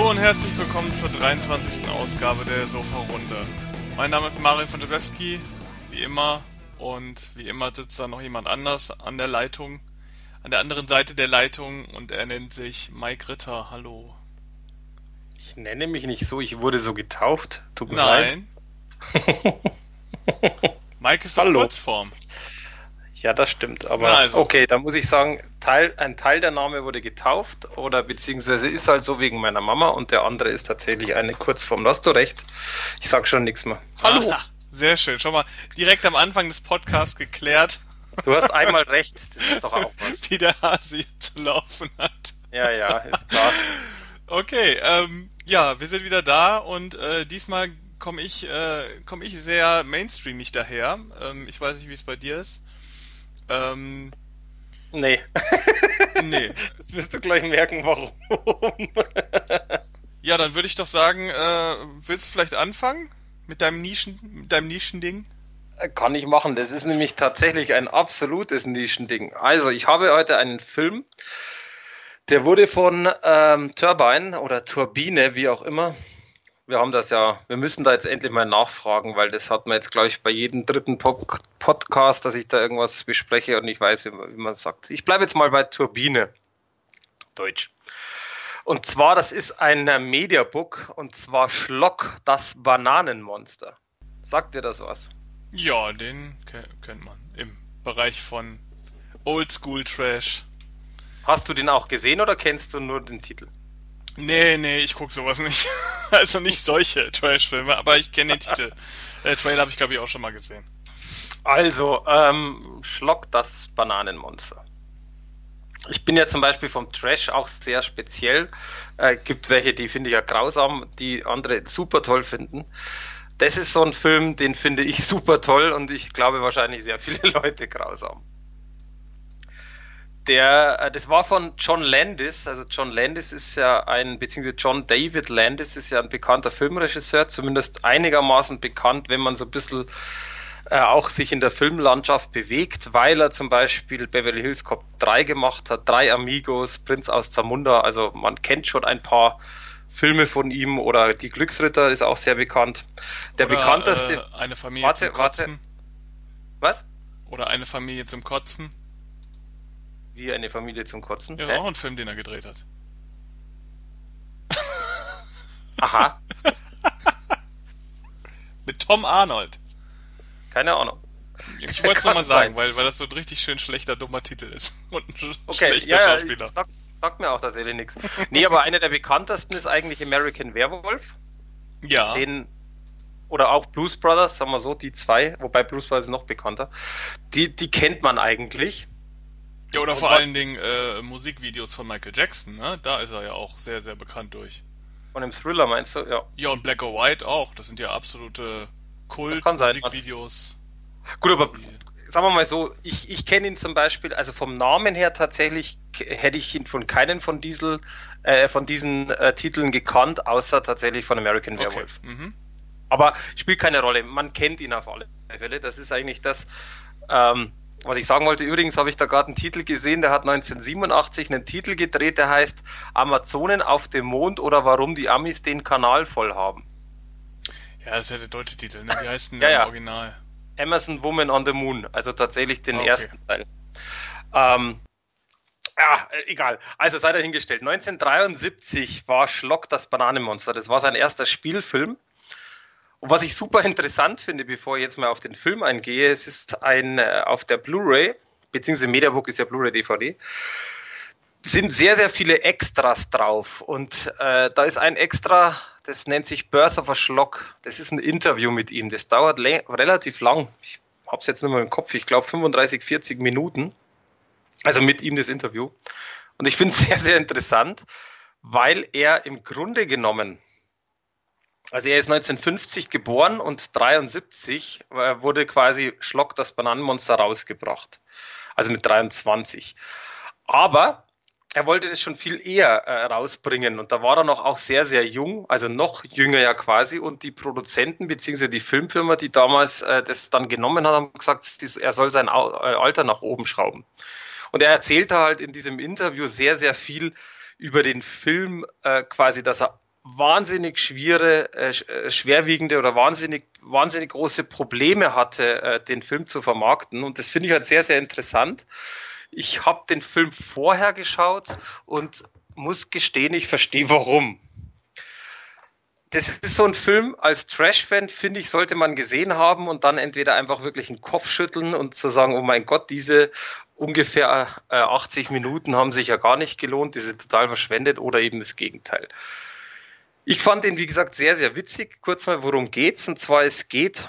Hallo und herzlich willkommen zur 23. Ausgabe der Sofa-Runde. Mein Name ist Mario von Debewski, wie immer. Und wie immer sitzt da noch jemand anders an der Leitung, an der anderen Seite der Leitung und er nennt sich Mike Ritter. Hallo. Ich nenne mich nicht so, ich wurde so getauft. Tut mir Nein. Mike ist doch Hallo. Kurzform. Ja, das stimmt. Aber also. okay, da muss ich sagen, Teil, ein Teil der Name wurde getauft oder beziehungsweise ist halt so wegen meiner Mama und der andere ist tatsächlich eine Kurzform. Da hast du recht. Ich sag schon nichts mehr. Hallo. Ah, sehr schön. Schon mal direkt am Anfang des Podcasts geklärt. Du hast einmal recht. Das ist doch auch was. Wie der Hase zu laufen hat. Ja, ja, ist klar. Okay, ähm, ja, wir sind wieder da und äh, diesmal komme ich, äh, komm ich sehr mainstreamig daher. Ähm, ich weiß nicht, wie es bei dir ist. Ähm, nee. nee. Das wirst du gleich merken, warum. ja, dann würde ich doch sagen, äh, willst du vielleicht anfangen mit deinem Nischen, mit deinem Nischending? Äh, kann ich machen. Das ist nämlich tatsächlich ein absolutes Nischending. Also, ich habe heute einen Film, der wurde von ähm, Turbine oder Turbine, wie auch immer, wir haben das ja, wir müssen da jetzt endlich mal nachfragen, weil das hat man jetzt, glaube ich, bei jedem dritten Podcast, dass ich da irgendwas bespreche und ich weiß, wie man sagt. Ich bleibe jetzt mal bei Turbine. Deutsch. Und zwar, das ist ein Mediabook und zwar Schlock, das Bananenmonster. Sagt dir das was? Ja, den kennt man im Bereich von Oldschool Trash. Hast du den auch gesehen oder kennst du nur den Titel? Nee, nee, ich guck sowas nicht. also nicht solche Trash-Filme, aber ich kenne den Titel. Der Trailer habe ich, glaube ich, auch schon mal gesehen. Also, ähm, Schlock das Bananenmonster. Ich bin ja zum Beispiel vom Trash auch sehr speziell. Äh, gibt welche, die finde ich ja grausam, die andere super toll finden. Das ist so ein Film, den finde ich super toll und ich glaube wahrscheinlich sehr viele Leute grausam der, äh, das war von John Landis. Also John Landis ist ja ein, beziehungsweise John David Landis ist ja ein bekannter Filmregisseur, zumindest einigermaßen bekannt, wenn man so ein bisschen äh, auch sich in der Filmlandschaft bewegt, weil er zum Beispiel Beverly Hills Cop 3 gemacht hat, Drei Amigos, Prinz aus Zamunda. Also man kennt schon ein paar Filme von ihm oder Die Glücksritter ist auch sehr bekannt. Der oder, bekannteste. Äh, eine Familie warte, zum Kotzen. Warte. Was? Oder eine Familie zum Kotzen. Wie eine Familie zum Kotzen? Ja, Hä? auch ein Film, den er gedreht hat. Aha. Mit Tom Arnold. Keine Ahnung. Ich wollte es nochmal sagen, weil, weil das so ein richtig schön schlechter, dummer Titel ist. Und ein okay, schlechter ja, Schauspieler. Sag, sagt mir auch tatsächlich nichts. Nee, aber einer der bekanntesten ist eigentlich American Werewolf. Ja. Den, oder auch Blues Brothers, sagen wir so, die zwei, wobei Blues Brothers noch bekannter. Die, die kennt man eigentlich. Ja, oder und vor allen Dingen äh, Musikvideos von Michael Jackson, ne? Da ist er ja auch sehr, sehr bekannt durch. Von dem Thriller meinst du? Ja. Ja, und Black or White auch. Das sind ja absolute Kult-Musikvideos. Gut, aber sagen wir mal so, ich, ich kenne ihn zum Beispiel, also vom Namen her tatsächlich hätte ich ihn von keinen von, Diesel, äh, von diesen äh, Titeln gekannt, außer tatsächlich von American Werewolf. Okay. Mhm. Aber spielt keine Rolle. Man kennt ihn auf alle Fälle. Das ist eigentlich das, ähm, was ich sagen wollte, übrigens habe ich da gerade einen Titel gesehen, der hat 1987 einen Titel gedreht, der heißt Amazonen auf dem Mond oder warum die Amis den Kanal voll haben. Ja, das ist ja der deutsche Titel, ne? Wie heißt denn der ja, im Original? Emerson Woman on the Moon, also tatsächlich den okay. ersten Teil. Ähm, ja, egal. Also sei dahingestellt. 1973 war Schlock das Bananenmonster. Das war sein erster Spielfilm. Und was ich super interessant finde, bevor ich jetzt mal auf den Film eingehe, es ist ein äh, auf der Blu-ray, beziehungsweise Mediabook ist ja Blu-ray DVD, sind sehr, sehr viele Extras drauf. Und äh, da ist ein Extra, das nennt sich Birth of a Schlock. Das ist ein Interview mit ihm. Das dauert relativ lang. Ich habe es jetzt nicht mehr im Kopf. Ich glaube 35, 40 Minuten. Also mit ihm das Interview. Und ich finde es sehr, sehr interessant, weil er im Grunde genommen also er ist 1950 geboren und 73 äh, wurde quasi Schlock das Bananenmonster rausgebracht. Also mit 23. Aber er wollte das schon viel eher äh, rausbringen und da war er noch auch sehr, sehr jung, also noch jünger ja quasi und die Produzenten beziehungsweise die Filmfirma, die damals äh, das dann genommen hat, haben gesagt, er soll sein Alter nach oben schrauben. Und er erzählte halt in diesem Interview sehr, sehr viel über den Film äh, quasi, dass er wahnsinnig schwere, äh, äh, schwerwiegende oder wahnsinnig, wahnsinnig große Probleme hatte, äh, den Film zu vermarkten. Und das finde ich halt sehr, sehr interessant. Ich habe den Film vorher geschaut und muss gestehen, ich verstehe warum. Das ist so ein Film, als Trash-Fan, finde ich, sollte man gesehen haben und dann entweder einfach wirklich den Kopf schütteln und zu sagen, oh mein Gott, diese ungefähr äh, 80 Minuten haben sich ja gar nicht gelohnt, diese total verschwendet oder eben das Gegenteil. Ich fand ihn, wie gesagt, sehr, sehr witzig. Kurz mal, worum geht's? Und zwar, es geht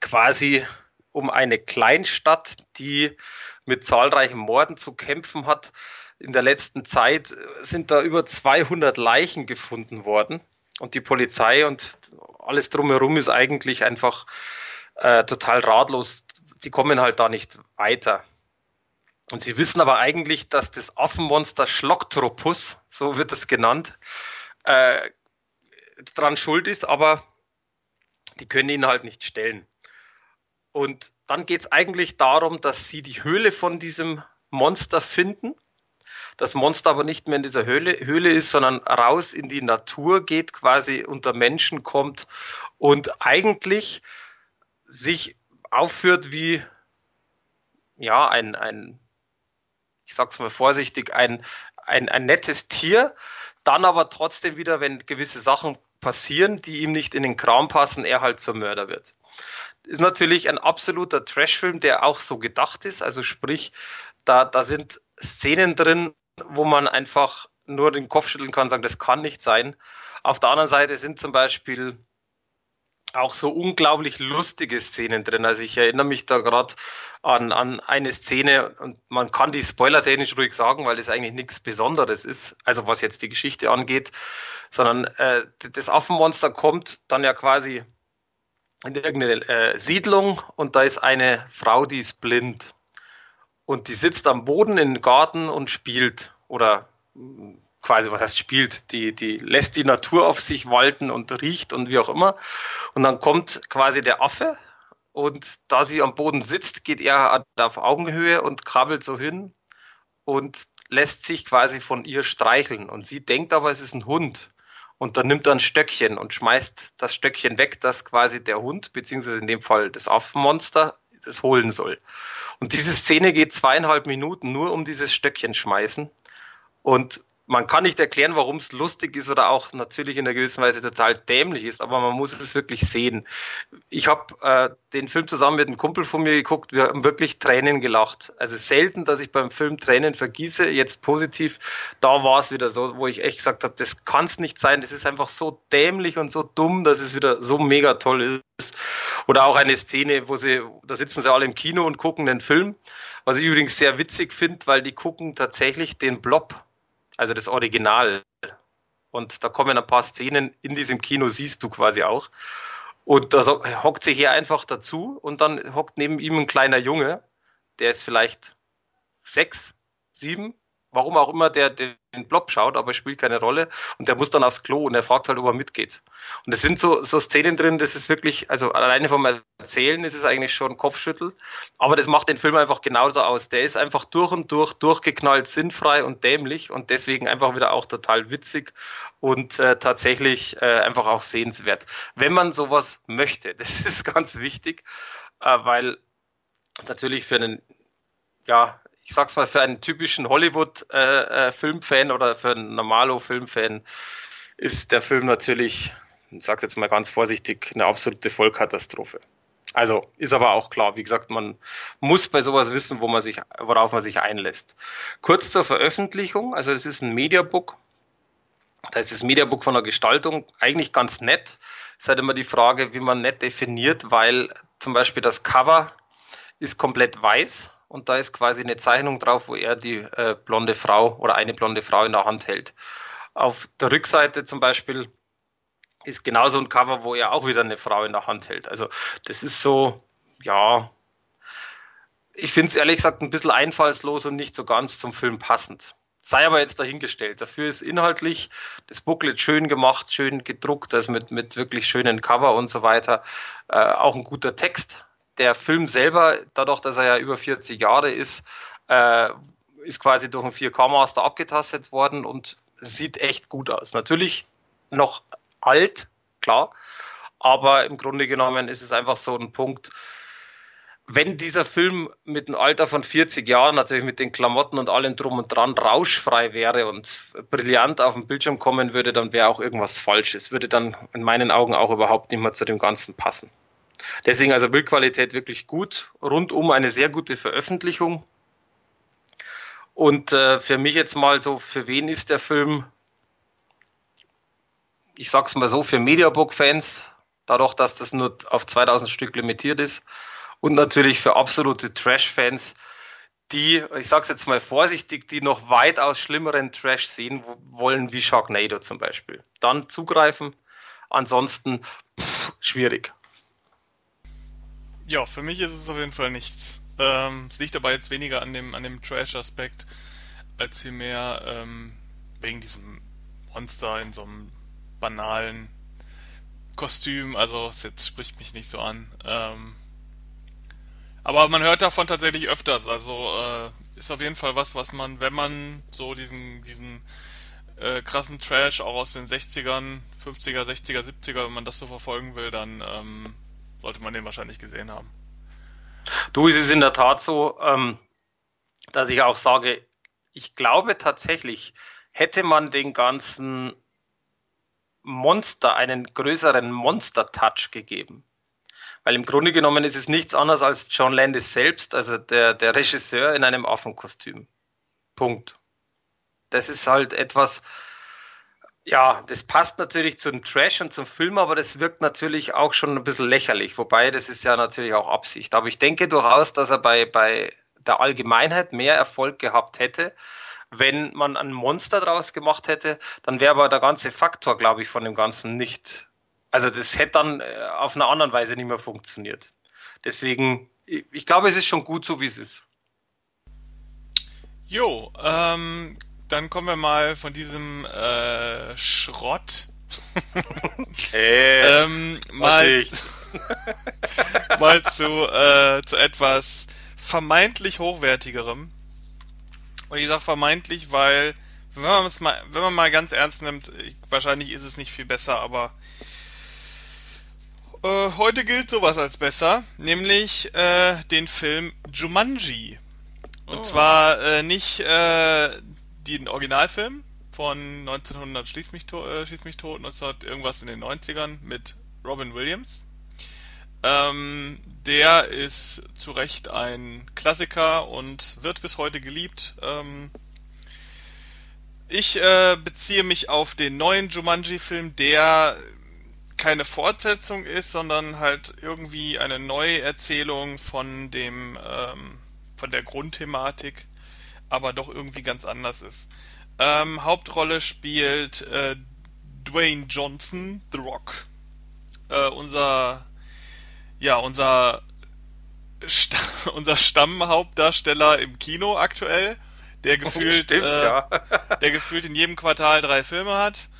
quasi um eine Kleinstadt, die mit zahlreichen Morden zu kämpfen hat. In der letzten Zeit sind da über 200 Leichen gefunden worden. Und die Polizei und alles drumherum ist eigentlich einfach äh, total ratlos. Sie kommen halt da nicht weiter. Und sie wissen aber eigentlich, dass das Affenmonster Schlocktropus, so wird es genannt, äh, dran schuld ist, aber die können ihn halt nicht stellen. Und dann geht es eigentlich darum, dass sie die Höhle von diesem Monster finden. Das Monster aber nicht mehr in dieser Höhle, Höhle ist, sondern raus in die Natur geht, quasi unter Menschen kommt und eigentlich sich aufführt wie ja ein, ein ich sag's mal vorsichtig, ein, ein, ein nettes Tier, dann aber trotzdem wieder, wenn gewisse Sachen passieren, die ihm nicht in den Kram passen, er halt zum Mörder wird. Ist natürlich ein absoluter Trashfilm, der auch so gedacht ist. Also sprich, da, da sind Szenen drin, wo man einfach nur den Kopf schütteln kann und sagen, das kann nicht sein. Auf der anderen Seite sind zum Beispiel auch so unglaublich lustige Szenen drin. Also ich erinnere mich da gerade an, an eine Szene und man kann die spoilertechnisch ruhig sagen, weil das eigentlich nichts Besonderes ist, also was jetzt die Geschichte angeht, sondern äh, das Affenmonster kommt dann ja quasi in irgendeine äh, Siedlung und da ist eine Frau, die ist blind und die sitzt am Boden im Garten und spielt oder quasi, was heißt spielt, die, die lässt die Natur auf sich walten und riecht und wie auch immer. Und dann kommt quasi der Affe und da sie am Boden sitzt, geht er auf Augenhöhe und krabbelt so hin und lässt sich quasi von ihr streicheln. Und sie denkt aber, es ist ein Hund. Und dann nimmt er ein Stöckchen und schmeißt das Stöckchen weg, das quasi der Hund, beziehungsweise in dem Fall das Affenmonster, das holen soll. Und diese Szene geht zweieinhalb Minuten nur um dieses Stöckchen schmeißen. Und man kann nicht erklären, warum es lustig ist oder auch natürlich in einer gewissen Weise total dämlich ist, aber man muss es wirklich sehen. Ich habe äh, den Film zusammen mit einem Kumpel von mir geguckt, wir haben wirklich Tränen gelacht. Also selten, dass ich beim Film Tränen vergieße, jetzt positiv, da war es wieder so, wo ich echt gesagt habe, das kann es nicht sein, das ist einfach so dämlich und so dumm, dass es wieder so mega toll ist. Oder auch eine Szene, wo sie, da sitzen sie alle im Kino und gucken den Film, was ich übrigens sehr witzig finde, weil die gucken tatsächlich den Blob also das Original. Und da kommen ein paar Szenen in diesem Kino, siehst du quasi auch. Und da hockt sie hier einfach dazu und dann hockt neben ihm ein kleiner Junge, der ist vielleicht sechs, sieben, warum auch immer der den Blob schaut, aber spielt keine Rolle und der muss dann aufs Klo und er fragt halt, ob er mitgeht. Und es sind so, so Szenen drin, das ist wirklich, also alleine vom Erzählen ist es eigentlich schon Kopfschüttel, aber das macht den Film einfach genauso aus. Der ist einfach durch und durch durchgeknallt, sinnfrei und dämlich und deswegen einfach wieder auch total witzig und äh, tatsächlich äh, einfach auch sehenswert. Wenn man sowas möchte, das ist ganz wichtig, äh, weil natürlich für einen ja, ich sag's mal, für einen typischen Hollywood-Filmfan äh, äh, oder für einen Normalo-Filmfan ist der Film natürlich, ich sag's jetzt mal ganz vorsichtig, eine absolute Vollkatastrophe. Also ist aber auch klar, wie gesagt, man muss bei sowas wissen, wo man sich, worauf man sich einlässt. Kurz zur Veröffentlichung, also es ist ein Mediabook. Da ist das Mediabook von der Gestaltung eigentlich ganz nett. Es ist halt immer die Frage, wie man nett definiert, weil zum Beispiel das Cover ist komplett weiß und da ist quasi eine Zeichnung drauf, wo er die äh, blonde Frau oder eine blonde Frau in der Hand hält. Auf der Rückseite zum Beispiel ist genauso ein Cover, wo er auch wieder eine Frau in der Hand hält. Also das ist so, ja, ich finde es ehrlich gesagt ein bisschen einfallslos und nicht so ganz zum Film passend. Sei aber jetzt dahingestellt. Dafür ist inhaltlich das Booklet schön gemacht, schön gedruckt, also mit, mit wirklich schönen Cover und so weiter. Äh, auch ein guter Text der Film selber, dadurch, dass er ja über 40 Jahre ist, äh, ist quasi durch einen 4K-Master abgetastet worden und sieht echt gut aus. Natürlich noch alt, klar, aber im Grunde genommen ist es einfach so ein Punkt, wenn dieser Film mit einem Alter von 40 Jahren, natürlich mit den Klamotten und allem drum und dran, rauschfrei wäre und brillant auf den Bildschirm kommen würde, dann wäre auch irgendwas falsch. Es würde dann in meinen Augen auch überhaupt nicht mehr zu dem Ganzen passen. Deswegen also Bildqualität wirklich gut, rundum eine sehr gute Veröffentlichung. Und äh, für mich jetzt mal so, für wen ist der Film? Ich sag's mal so, für Mediabook-Fans, dadurch, dass das nur auf 2000 Stück limitiert ist und natürlich für absolute Trash-Fans, die, ich sag's jetzt mal vorsichtig, die noch weitaus schlimmeren Trash sehen wollen, wie Sharknado zum Beispiel. Dann zugreifen, ansonsten pff, schwierig. Ja, für mich ist es auf jeden Fall nichts. Ähm, es liegt aber jetzt weniger an dem, an dem Trash-Aspekt, als vielmehr ähm, wegen diesem Monster in so einem banalen Kostüm. Also, es jetzt spricht mich nicht so an. Ähm, aber man hört davon tatsächlich öfters. Also äh, ist auf jeden Fall was, was man, wenn man so diesen, diesen äh, krassen Trash auch aus den 60ern, 50er, 60er, 70er, wenn man das so verfolgen will, dann ähm, sollte man den wahrscheinlich gesehen haben. Du, ist es in der Tat so, ähm, dass ich auch sage, ich glaube tatsächlich, hätte man den ganzen Monster einen größeren Monster-Touch gegeben, weil im Grunde genommen ist es nichts anderes als John Landis selbst, also der, der Regisseur in einem Affenkostüm. Punkt. Das ist halt etwas, ja, das passt natürlich zum Trash und zum Film, aber das wirkt natürlich auch schon ein bisschen lächerlich. Wobei, das ist ja natürlich auch Absicht. Aber ich denke durchaus, dass er bei, bei der Allgemeinheit mehr Erfolg gehabt hätte, wenn man ein Monster draus gemacht hätte. Dann wäre aber der ganze Faktor, glaube ich, von dem Ganzen nicht also das hätte dann äh, auf einer anderen Weise nicht mehr funktioniert. Deswegen, ich glaube, es ist schon gut so, wie es ist. Jo, ähm, dann kommen wir mal von diesem äh, Schrott hey, ähm, mal, mal zu, äh, zu etwas vermeintlich hochwertigerem. Und ich sage vermeintlich, weil wenn man es mal, wenn man mal ganz ernst nimmt, wahrscheinlich ist es nicht viel besser, aber äh, heute gilt sowas als besser, nämlich äh, den Film Jumanji. Und oh. zwar äh, nicht äh, den Originalfilm von 1900 Schließ mich, to äh, Schließ mich tot, 1900 irgendwas in den 90ern mit Robin Williams. Ähm, der ist zu Recht ein Klassiker und wird bis heute geliebt. Ähm, ich äh, beziehe mich auf den neuen Jumanji-Film, der keine Fortsetzung ist, sondern halt irgendwie eine Neuerzählung von dem ähm, von der Grundthematik, aber doch irgendwie ganz anders ist. Ähm, Hauptrolle spielt äh, Dwayne Johnson, The Rock, äh, unser ja unser St unser Stammhauptdarsteller im Kino aktuell, der gefühlt Stimmt, äh, ja. der gefühlt in jedem Quartal drei Filme hat.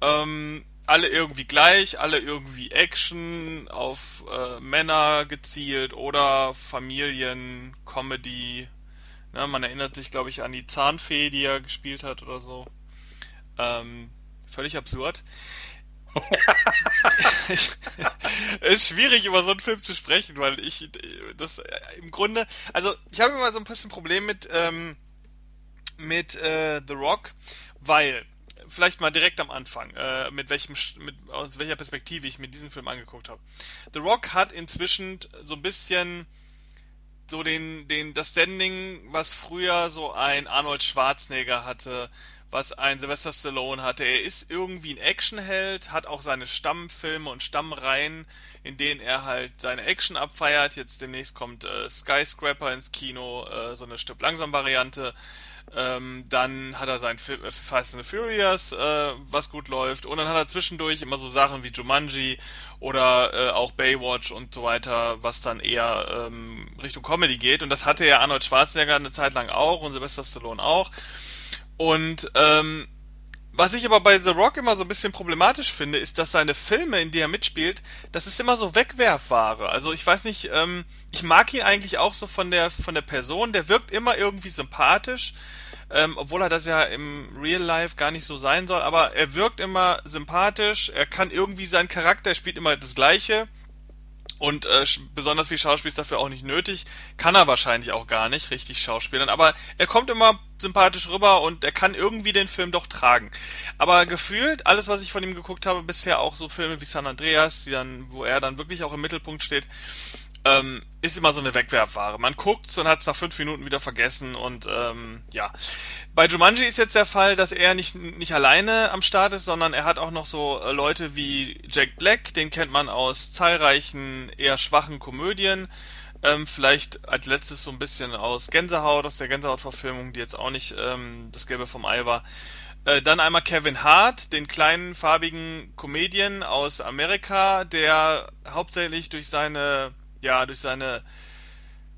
Ähm, alle irgendwie gleich, alle irgendwie Action, auf äh, Männer gezielt oder Familien, Comedy. Ne, man erinnert sich, glaube ich, an die Zahnfee, die er gespielt hat oder so. Ähm, völlig absurd. es ist schwierig, über so einen Film zu sprechen, weil ich das äh, im Grunde, also ich habe immer so ein bisschen Problem mit ähm, mit äh, The Rock, weil vielleicht mal direkt am Anfang, äh, mit welchem, mit, aus welcher Perspektive ich mir diesen Film angeguckt habe. The Rock hat inzwischen so ein bisschen so den, den, das Standing, was früher so ein Arnold Schwarzenegger hatte, was ein Sylvester Stallone hatte. Er ist irgendwie ein Actionheld, hat auch seine Stammfilme und Stammreihen, in denen er halt seine Action abfeiert. Jetzt demnächst kommt äh, Skyscraper ins Kino, äh, so eine Stück langsam Variante. Ähm, dann hat er sein äh, Fast and the Furious, äh, was gut läuft. Und dann hat er zwischendurch immer so Sachen wie Jumanji oder äh, auch Baywatch und so weiter, was dann eher ähm, Richtung Comedy geht. Und das hatte ja Arnold Schwarzenegger eine Zeit lang auch und Sylvester Stallone auch. Und ähm, Was ich aber bei The Rock immer so ein bisschen problematisch finde, ist, dass seine Filme, in die er mitspielt, das ist immer so Wegwerfware. Also ich weiß nicht, ähm, ich mag ihn eigentlich auch so von der von der Person. Der wirkt immer irgendwie sympathisch, ähm, obwohl er das ja im Real Life gar nicht so sein soll. Aber er wirkt immer sympathisch. Er kann irgendwie seinen Charakter, er spielt immer das Gleiche. Und äh, besonders viel Schauspiel ist dafür auch nicht nötig. Kann er wahrscheinlich auch gar nicht richtig schauspielern. Aber er kommt immer sympathisch rüber und er kann irgendwie den Film doch tragen. Aber gefühlt, alles, was ich von ihm geguckt habe, bisher auch so Filme wie San Andreas, die dann, wo er dann wirklich auch im Mittelpunkt steht, ähm, ist immer so eine Wegwerfware. Man guckt und hat es nach fünf Minuten wieder vergessen und ähm, ja. Bei Jumanji ist jetzt der Fall, dass er nicht, nicht alleine am Start ist, sondern er hat auch noch so äh, Leute wie Jack Black, den kennt man aus zahlreichen eher schwachen Komödien. Ähm, vielleicht als letztes so ein bisschen aus Gänsehaut, aus der Gänsehaut-Verfilmung, die jetzt auch nicht ähm, das Gelbe vom Ei war. Äh, dann einmal Kevin Hart, den kleinen farbigen Comedian aus Amerika, der hauptsächlich durch seine ja durch seine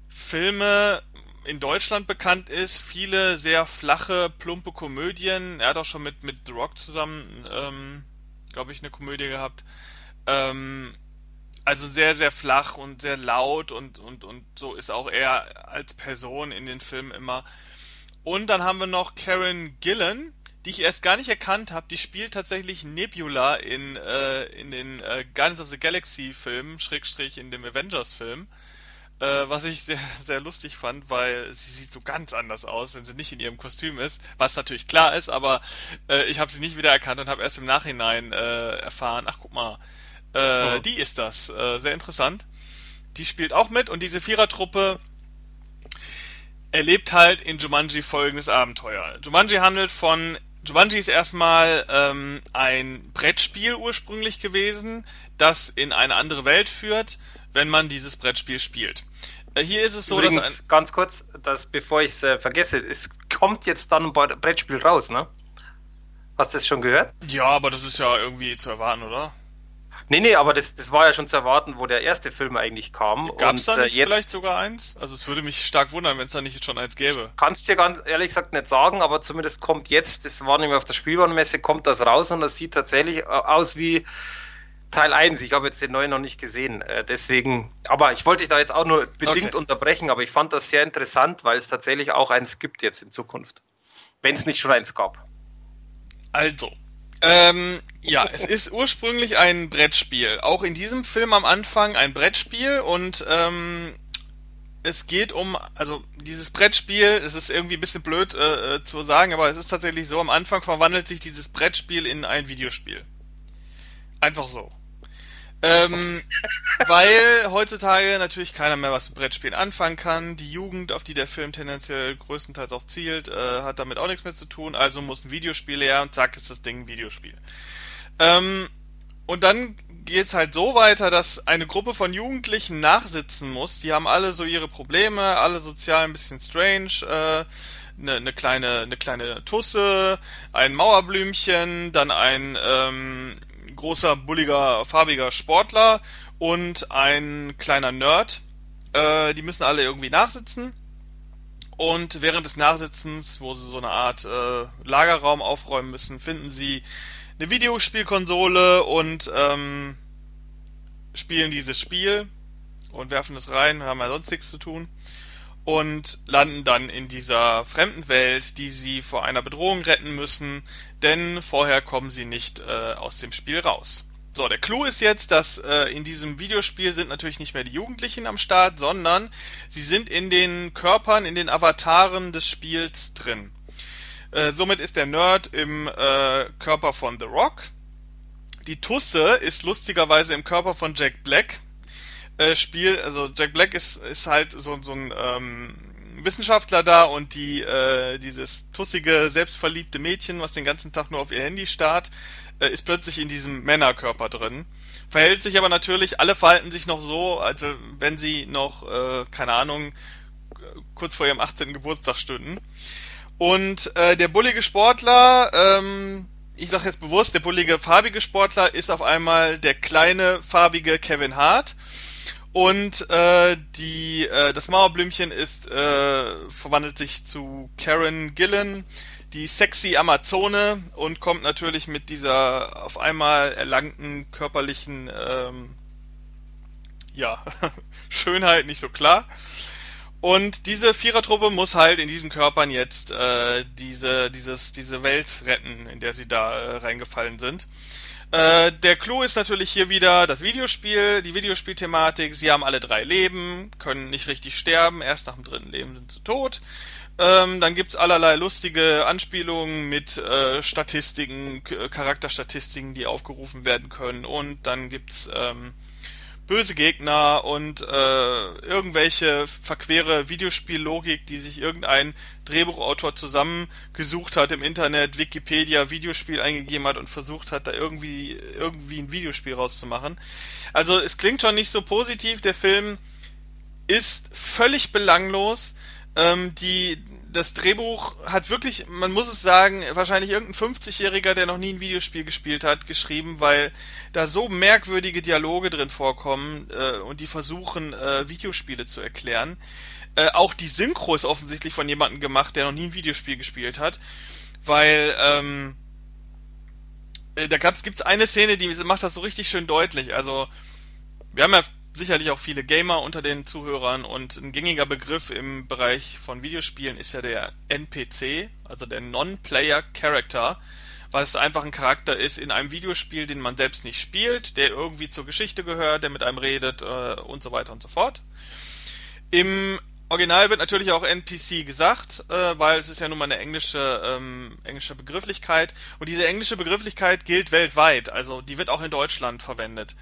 Filme in Deutschland bekannt ist. Viele sehr flache, plumpe Komödien. Er hat auch schon mit, mit The Rock zusammen, ähm, glaube ich, eine Komödie gehabt. Ähm, also sehr, sehr flach und sehr laut und, und, und so ist auch er als Person in den Filmen immer. Und dann haben wir noch Karen Gillan, die ich erst gar nicht erkannt habe. Die spielt tatsächlich Nebula in, äh, in den äh, Guardians of the Galaxy Filmen, Schrägstrich in dem Avengers Film. Äh, was ich sehr, sehr lustig fand, weil sie sieht so ganz anders aus, wenn sie nicht in ihrem Kostüm ist, was natürlich klar ist, aber äh, ich habe sie nicht wiedererkannt und habe erst im Nachhinein äh, erfahren, ach guck mal, äh, oh. die ist das. Äh, sehr interessant. Die spielt auch mit und diese Vierertruppe erlebt halt in Jumanji folgendes Abenteuer. Jumanji handelt von Jumanji ist erstmal ähm, ein Brettspiel ursprünglich gewesen, das in eine andere Welt führt, wenn man dieses Brettspiel spielt. Äh, hier ist es so, Übrigens, dass ein ganz kurz, dass bevor ich es äh, vergesse, es kommt jetzt dann ein Brettspiel raus, ne? Hast du das schon gehört? Ja, aber das ist ja irgendwie zu erwarten, oder? Nee, nee, aber das, das war ja schon zu erwarten, wo der erste Film eigentlich kam. Gab es da nicht äh, jetzt, vielleicht sogar eins? Also es würde mich stark wundern, wenn es da nicht schon eins gäbe. Kannst dir ganz ehrlich gesagt nicht sagen, aber zumindest kommt jetzt, das war nämlich auf der Spielwarenmesse, kommt das raus und das sieht tatsächlich äh, aus wie Teil 1. Ich habe jetzt den neuen noch nicht gesehen. Äh, deswegen, aber ich wollte dich da jetzt auch nur bedingt okay. unterbrechen, aber ich fand das sehr interessant, weil es tatsächlich auch eins gibt jetzt in Zukunft. Wenn es nicht schon eins gab. Also, ähm, ja, es ist ursprünglich ein Brettspiel. Auch in diesem Film am Anfang ein Brettspiel und ähm, es geht um, also dieses Brettspiel, es ist irgendwie ein bisschen blöd äh, äh zu sagen, aber es ist tatsächlich so, am Anfang verwandelt sich dieses Brettspiel in ein Videospiel. Einfach so. Ähm, weil heutzutage natürlich keiner mehr was mit Brettspielen anfangen kann. Die Jugend, auf die der Film tendenziell größtenteils auch zielt, äh, hat damit auch nichts mehr zu tun. Also muss ein Videospiel her und zack ist das Ding ein Videospiel. Ähm, und dann geht's halt so weiter, dass eine Gruppe von Jugendlichen nachsitzen muss. Die haben alle so ihre Probleme, alle sozial ein bisschen strange. Äh, eine, eine kleine eine kleine Tusse, ein Mauerblümchen, dann ein ähm, großer, bulliger, farbiger Sportler und ein kleiner Nerd. Äh, die müssen alle irgendwie nachsitzen. Und während des Nachsitzens, wo sie so eine Art äh, Lagerraum aufräumen müssen, finden sie eine Videospielkonsole und ähm, spielen dieses Spiel und werfen es rein, haben ja sonst nichts zu tun und landen dann in dieser fremden Welt, die sie vor einer Bedrohung retten müssen, denn vorher kommen sie nicht äh, aus dem Spiel raus. So, der Clou ist jetzt, dass äh, in diesem Videospiel sind natürlich nicht mehr die Jugendlichen am Start, sondern sie sind in den Körpern, in den Avataren des Spiels drin. Äh, somit ist der Nerd im äh, Körper von The Rock. Die Tusse ist lustigerweise im Körper von Jack Black, äh, Spiel, also Jack Black ist, ist halt so, so ein ähm, Wissenschaftler da und die äh, dieses tussige, selbstverliebte Mädchen, was den ganzen Tag nur auf ihr Handy starrt, äh, ist plötzlich in diesem Männerkörper drin. Verhält sich aber natürlich, alle verhalten sich noch so, als wenn sie noch, äh, keine Ahnung, kurz vor ihrem 18. Geburtstag stünden. Und äh, der bullige Sportler, ähm, ich sage jetzt bewusst, der bullige farbige Sportler ist auf einmal der kleine farbige Kevin Hart und äh, die, äh, das Mauerblümchen ist äh, verwandelt sich zu Karen Gillen, die sexy Amazone und kommt natürlich mit dieser auf einmal erlangten körperlichen ähm, ja, Schönheit nicht so klar. Und diese Vierertruppe muss halt in diesen Körpern jetzt äh, diese, dieses, diese Welt retten, in der sie da äh, reingefallen sind. Äh, der Clou ist natürlich hier wieder das Videospiel, die Videospielthematik. Sie haben alle drei Leben, können nicht richtig sterben, erst nach dem dritten Leben sind sie tot. Ähm, dann gibt's allerlei lustige Anspielungen mit äh, Statistiken, Charakterstatistiken, die aufgerufen werden können. Und dann gibt's ähm, böse Gegner und äh, irgendwelche verquere Videospiellogik, die sich irgendein Drehbuchautor zusammengesucht hat im Internet, Wikipedia, Videospiel eingegeben hat und versucht hat, da irgendwie irgendwie ein Videospiel rauszumachen. Also es klingt schon nicht so positiv. Der Film ist völlig belanglos. Ähm, die, das Drehbuch hat wirklich, man muss es sagen, wahrscheinlich irgendein 50-Jähriger, der noch nie ein Videospiel gespielt hat, geschrieben, weil da so merkwürdige Dialoge drin vorkommen äh, und die versuchen, äh, Videospiele zu erklären. Äh, auch die Synchro ist offensichtlich von jemandem gemacht, der noch nie ein Videospiel gespielt hat, weil ähm, äh, da gab's, gibt's eine Szene, die macht das so richtig schön deutlich. Also wir haben ja sicherlich auch viele Gamer unter den Zuhörern und ein gängiger Begriff im Bereich von Videospielen ist ja der NPC, also der Non-Player Character, weil es einfach ein Charakter ist in einem Videospiel, den man selbst nicht spielt, der irgendwie zur Geschichte gehört, der mit einem redet äh, und so weiter und so fort. Im Original wird natürlich auch NPC gesagt, äh, weil es ist ja nun mal eine englische, ähm, englische Begrifflichkeit und diese englische Begrifflichkeit gilt weltweit, also die wird auch in Deutschland verwendet.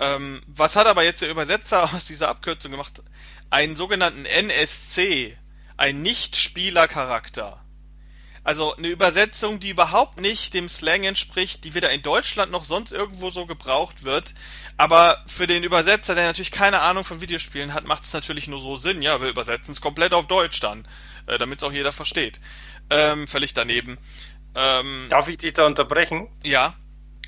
Ähm, was hat aber jetzt der Übersetzer aus dieser Abkürzung gemacht? Einen sogenannten NSC, ein Nicht-Spieler-Charakter. Also eine Übersetzung, die überhaupt nicht dem Slang entspricht, die weder in Deutschland noch sonst irgendwo so gebraucht wird. Aber für den Übersetzer, der natürlich keine Ahnung von Videospielen hat, macht es natürlich nur so Sinn. Ja, wir übersetzen es komplett auf Deutsch dann, äh, damit es auch jeder versteht. Ähm, völlig daneben. Ähm, Darf ich dich da unterbrechen? Ja.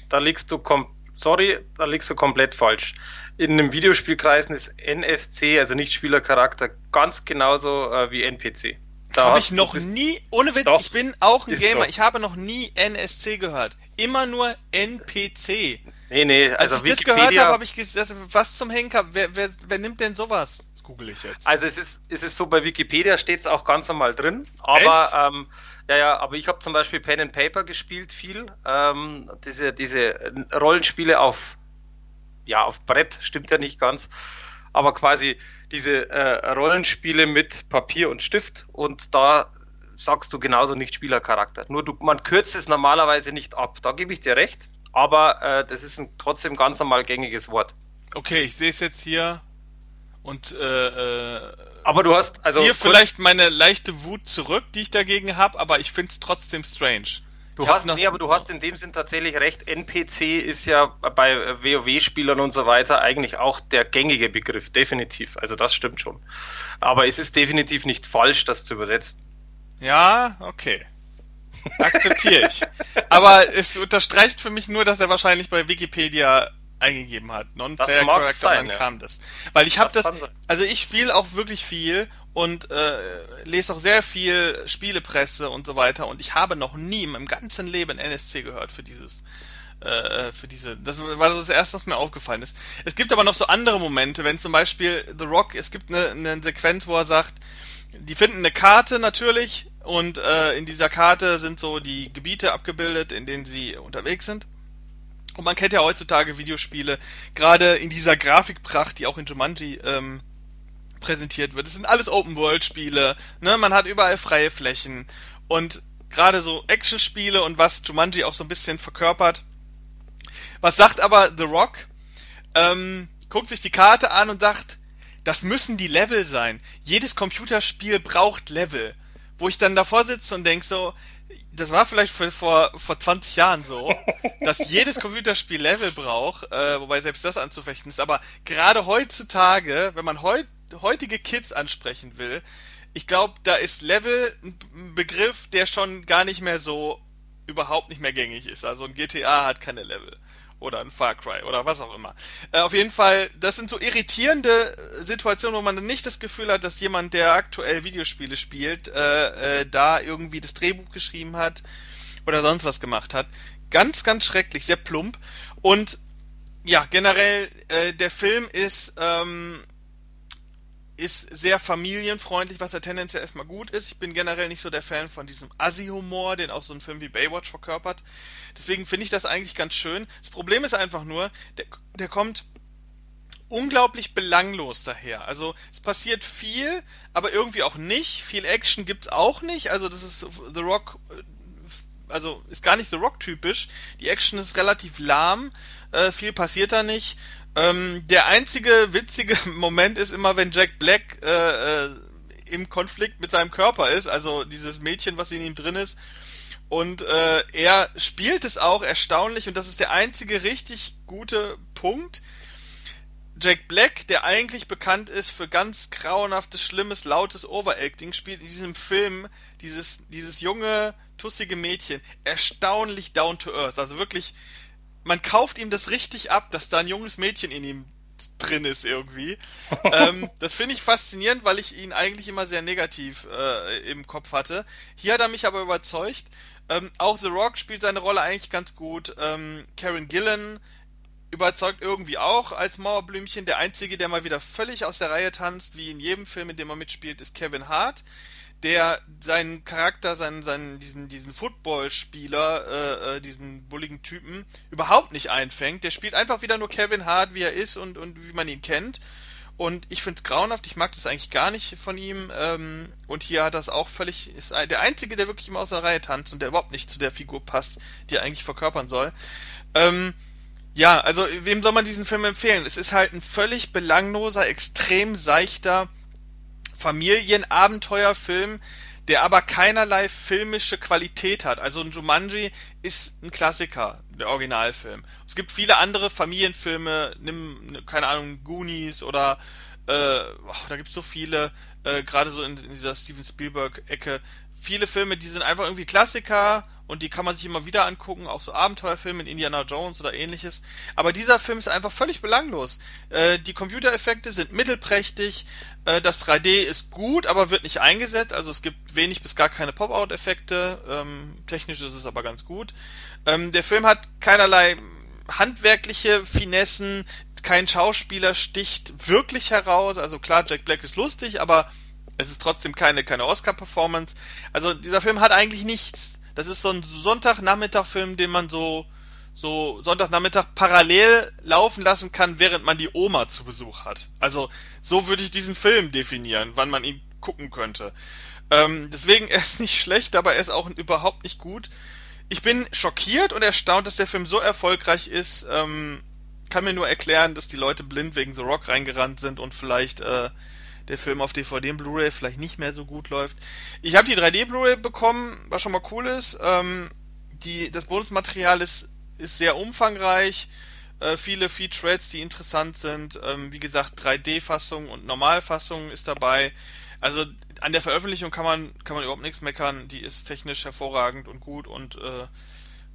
Da liegst du komplett sorry, da liegst du komplett falsch. In einem Videospielkreisen ist NSC, also nicht Spielercharakter, ganz genauso äh, wie NPC. Habe ich noch nie, ohne Witz, doch, ich bin auch ein Gamer, so. ich habe noch nie NSC gehört. Immer nur NPC. Nee, nee, also Als ich Wikipedia, das gehört habe, habe ich gesagt, was zum Henker, wer, wer, wer nimmt denn sowas? Das google ich jetzt. Also es ist, es ist so, bei Wikipedia steht es auch ganz normal drin, aber ähm, ja, ja, aber ich habe zum Beispiel Pen and Paper gespielt viel. Ähm, diese, diese Rollenspiele auf, ja, auf Brett, stimmt ja nicht ganz. Aber quasi diese äh, Rollenspiele mit Papier und Stift und da sagst du genauso nicht Spielercharakter. Nur du, man kürzt es normalerweise nicht ab. Da gebe ich dir recht. Aber äh, das ist ein trotzdem ganz normal gängiges Wort. Okay, ich sehe es jetzt hier und äh, äh, aber du hast also hier vielleicht meine leichte Wut zurück, die ich dagegen habe, aber ich finde es trotzdem strange. Du ich hast nee, aber du hast in dem Sinn tatsächlich recht. NPC ist ja bei WoW-Spielern und so weiter eigentlich auch der gängige Begriff, definitiv. Also das stimmt schon. Aber es ist definitiv nicht falsch, das zu übersetzen. Ja, okay. Akzeptiere ich. aber es unterstreicht für mich nur, dass er wahrscheinlich bei Wikipedia eingegeben hat. Non-Player Character, sein, dann ja. kam das. Weil ich habe das, das also ich spiele auch wirklich viel und äh, lese auch sehr viel Spielepresse und so weiter und ich habe noch nie in meinem ganzen Leben NSC gehört für dieses äh, für diese, das war das erste, was mir aufgefallen ist. Es gibt aber noch so andere Momente, wenn zum Beispiel The Rock, es gibt eine, eine Sequenz, wo er sagt, die finden eine Karte natürlich und äh, in dieser Karte sind so die Gebiete abgebildet, in denen sie unterwegs sind. Und man kennt ja heutzutage Videospiele, gerade in dieser Grafikpracht, die auch in Jumanji ähm, präsentiert wird. Es sind alles Open-World-Spiele, ne? man hat überall freie Flächen. Und gerade so Action-Spiele und was Jumanji auch so ein bisschen verkörpert. Was sagt aber The Rock? Ähm, guckt sich die Karte an und sagt, das müssen die Level sein. Jedes Computerspiel braucht Level. Wo ich dann davor sitze und denk so, das war vielleicht vor, vor, vor 20 Jahren so, dass jedes Computerspiel Level braucht, äh, wobei selbst das anzufechten ist, aber gerade heutzutage, wenn man heut, heutige Kids ansprechen will, ich glaube, da ist Level ein Begriff, der schon gar nicht mehr so überhaupt nicht mehr gängig ist. Also ein GTA hat keine Level. Oder ein Far Cry oder was auch immer. Äh, auf jeden Fall, das sind so irritierende Situationen, wo man dann nicht das Gefühl hat, dass jemand, der aktuell Videospiele spielt, äh, äh, da irgendwie das Drehbuch geschrieben hat oder sonst was gemacht hat. Ganz, ganz schrecklich, sehr plump. Und ja, generell, äh, der Film ist ähm, ist sehr familienfreundlich, was ja tendenziell erstmal gut ist. Ich bin generell nicht so der Fan von diesem Assi-Humor, den auch so ein Film wie Baywatch verkörpert. Deswegen finde ich das eigentlich ganz schön. Das Problem ist einfach nur, der, der kommt unglaublich belanglos daher. Also es passiert viel, aber irgendwie auch nicht. Viel Action gibt's auch nicht. Also das ist The Rock, äh, also ist gar nicht The Rock typisch. Die Action ist relativ lahm, äh, viel passiert da nicht. Ähm, der einzige witzige Moment ist immer, wenn Jack Black äh, äh, im Konflikt mit seinem Körper ist, also dieses Mädchen, was in ihm drin ist. Und äh, er spielt es auch erstaunlich und das ist der einzige richtig gute Punkt. Jack Black, der eigentlich bekannt ist für ganz grauenhaftes, schlimmes, lautes Overacting, spielt in diesem Film dieses, dieses junge, tussige Mädchen erstaunlich down to earth. Also wirklich man kauft ihm das richtig ab, dass da ein junges Mädchen in ihm drin ist irgendwie. ähm, das finde ich faszinierend, weil ich ihn eigentlich immer sehr negativ äh, im Kopf hatte. Hier hat er mich aber überzeugt. Ähm, auch The Rock spielt seine Rolle eigentlich ganz gut. Ähm, Karen Gillan überzeugt irgendwie auch als Mauerblümchen. Der einzige, der mal wieder völlig aus der Reihe tanzt, wie in jedem Film, in dem er mitspielt, ist Kevin Hart der seinen Charakter, seinen, seinen, diesen, diesen Footballspieler, äh, äh, diesen bulligen Typen, überhaupt nicht einfängt. Der spielt einfach wieder nur Kevin Hart, wie er ist und, und wie man ihn kennt. Und ich finde es grauenhaft, ich mag das eigentlich gar nicht von ihm. Ähm, und hier hat das auch völlig, ist der Einzige, der wirklich immer aus der Reihe tanzt und der überhaupt nicht zu der Figur passt, die er eigentlich verkörpern soll. Ähm, ja, also wem soll man diesen Film empfehlen? Es ist halt ein völlig belangloser, extrem seichter, Familienabenteuerfilm, der aber keinerlei filmische Qualität hat. Also ein Jumanji ist ein Klassiker, der Originalfilm. Es gibt viele andere Familienfilme, nimm, keine Ahnung, Goonies oder äh, oh, da gibt's so viele, äh, gerade so in, in dieser Steven Spielberg-Ecke, viele Filme, die sind einfach irgendwie Klassiker und die kann man sich immer wieder angucken, auch so Abenteuerfilme in Indiana Jones oder ähnliches. Aber dieser Film ist einfach völlig belanglos. Äh, die Computereffekte sind mittelprächtig, äh, das 3D ist gut, aber wird nicht eingesetzt. Also es gibt wenig bis gar keine Pop-Out-Effekte. Ähm, technisch ist es aber ganz gut. Ähm, der Film hat keinerlei handwerkliche Finessen, kein Schauspieler sticht wirklich heraus. Also klar, Jack Black ist lustig, aber es ist trotzdem keine, keine Oscar-Performance. Also dieser Film hat eigentlich nichts. Das ist so ein Sonntagnachmittag-Film, den man so, so Sonntagnachmittag parallel laufen lassen kann, während man die Oma zu Besuch hat. Also so würde ich diesen Film definieren, wann man ihn gucken könnte. Ähm, deswegen, er ist nicht schlecht, aber er ist auch überhaupt nicht gut. Ich bin schockiert und erstaunt, dass der Film so erfolgreich ist. Ähm, kann mir nur erklären, dass die Leute blind wegen The Rock reingerannt sind und vielleicht äh, der Film auf DVD und Blu-ray vielleicht nicht mehr so gut läuft. Ich habe die 3D Blu-ray bekommen, was schon mal cool ist. Ähm, die, das Bonusmaterial ist, ist sehr umfangreich. Äh, viele Featurettes, die interessant sind. Ähm, wie gesagt, 3D-Fassung und Normalfassung ist dabei. Also an der Veröffentlichung kann man, kann man überhaupt nichts meckern. Die ist technisch hervorragend und gut und äh,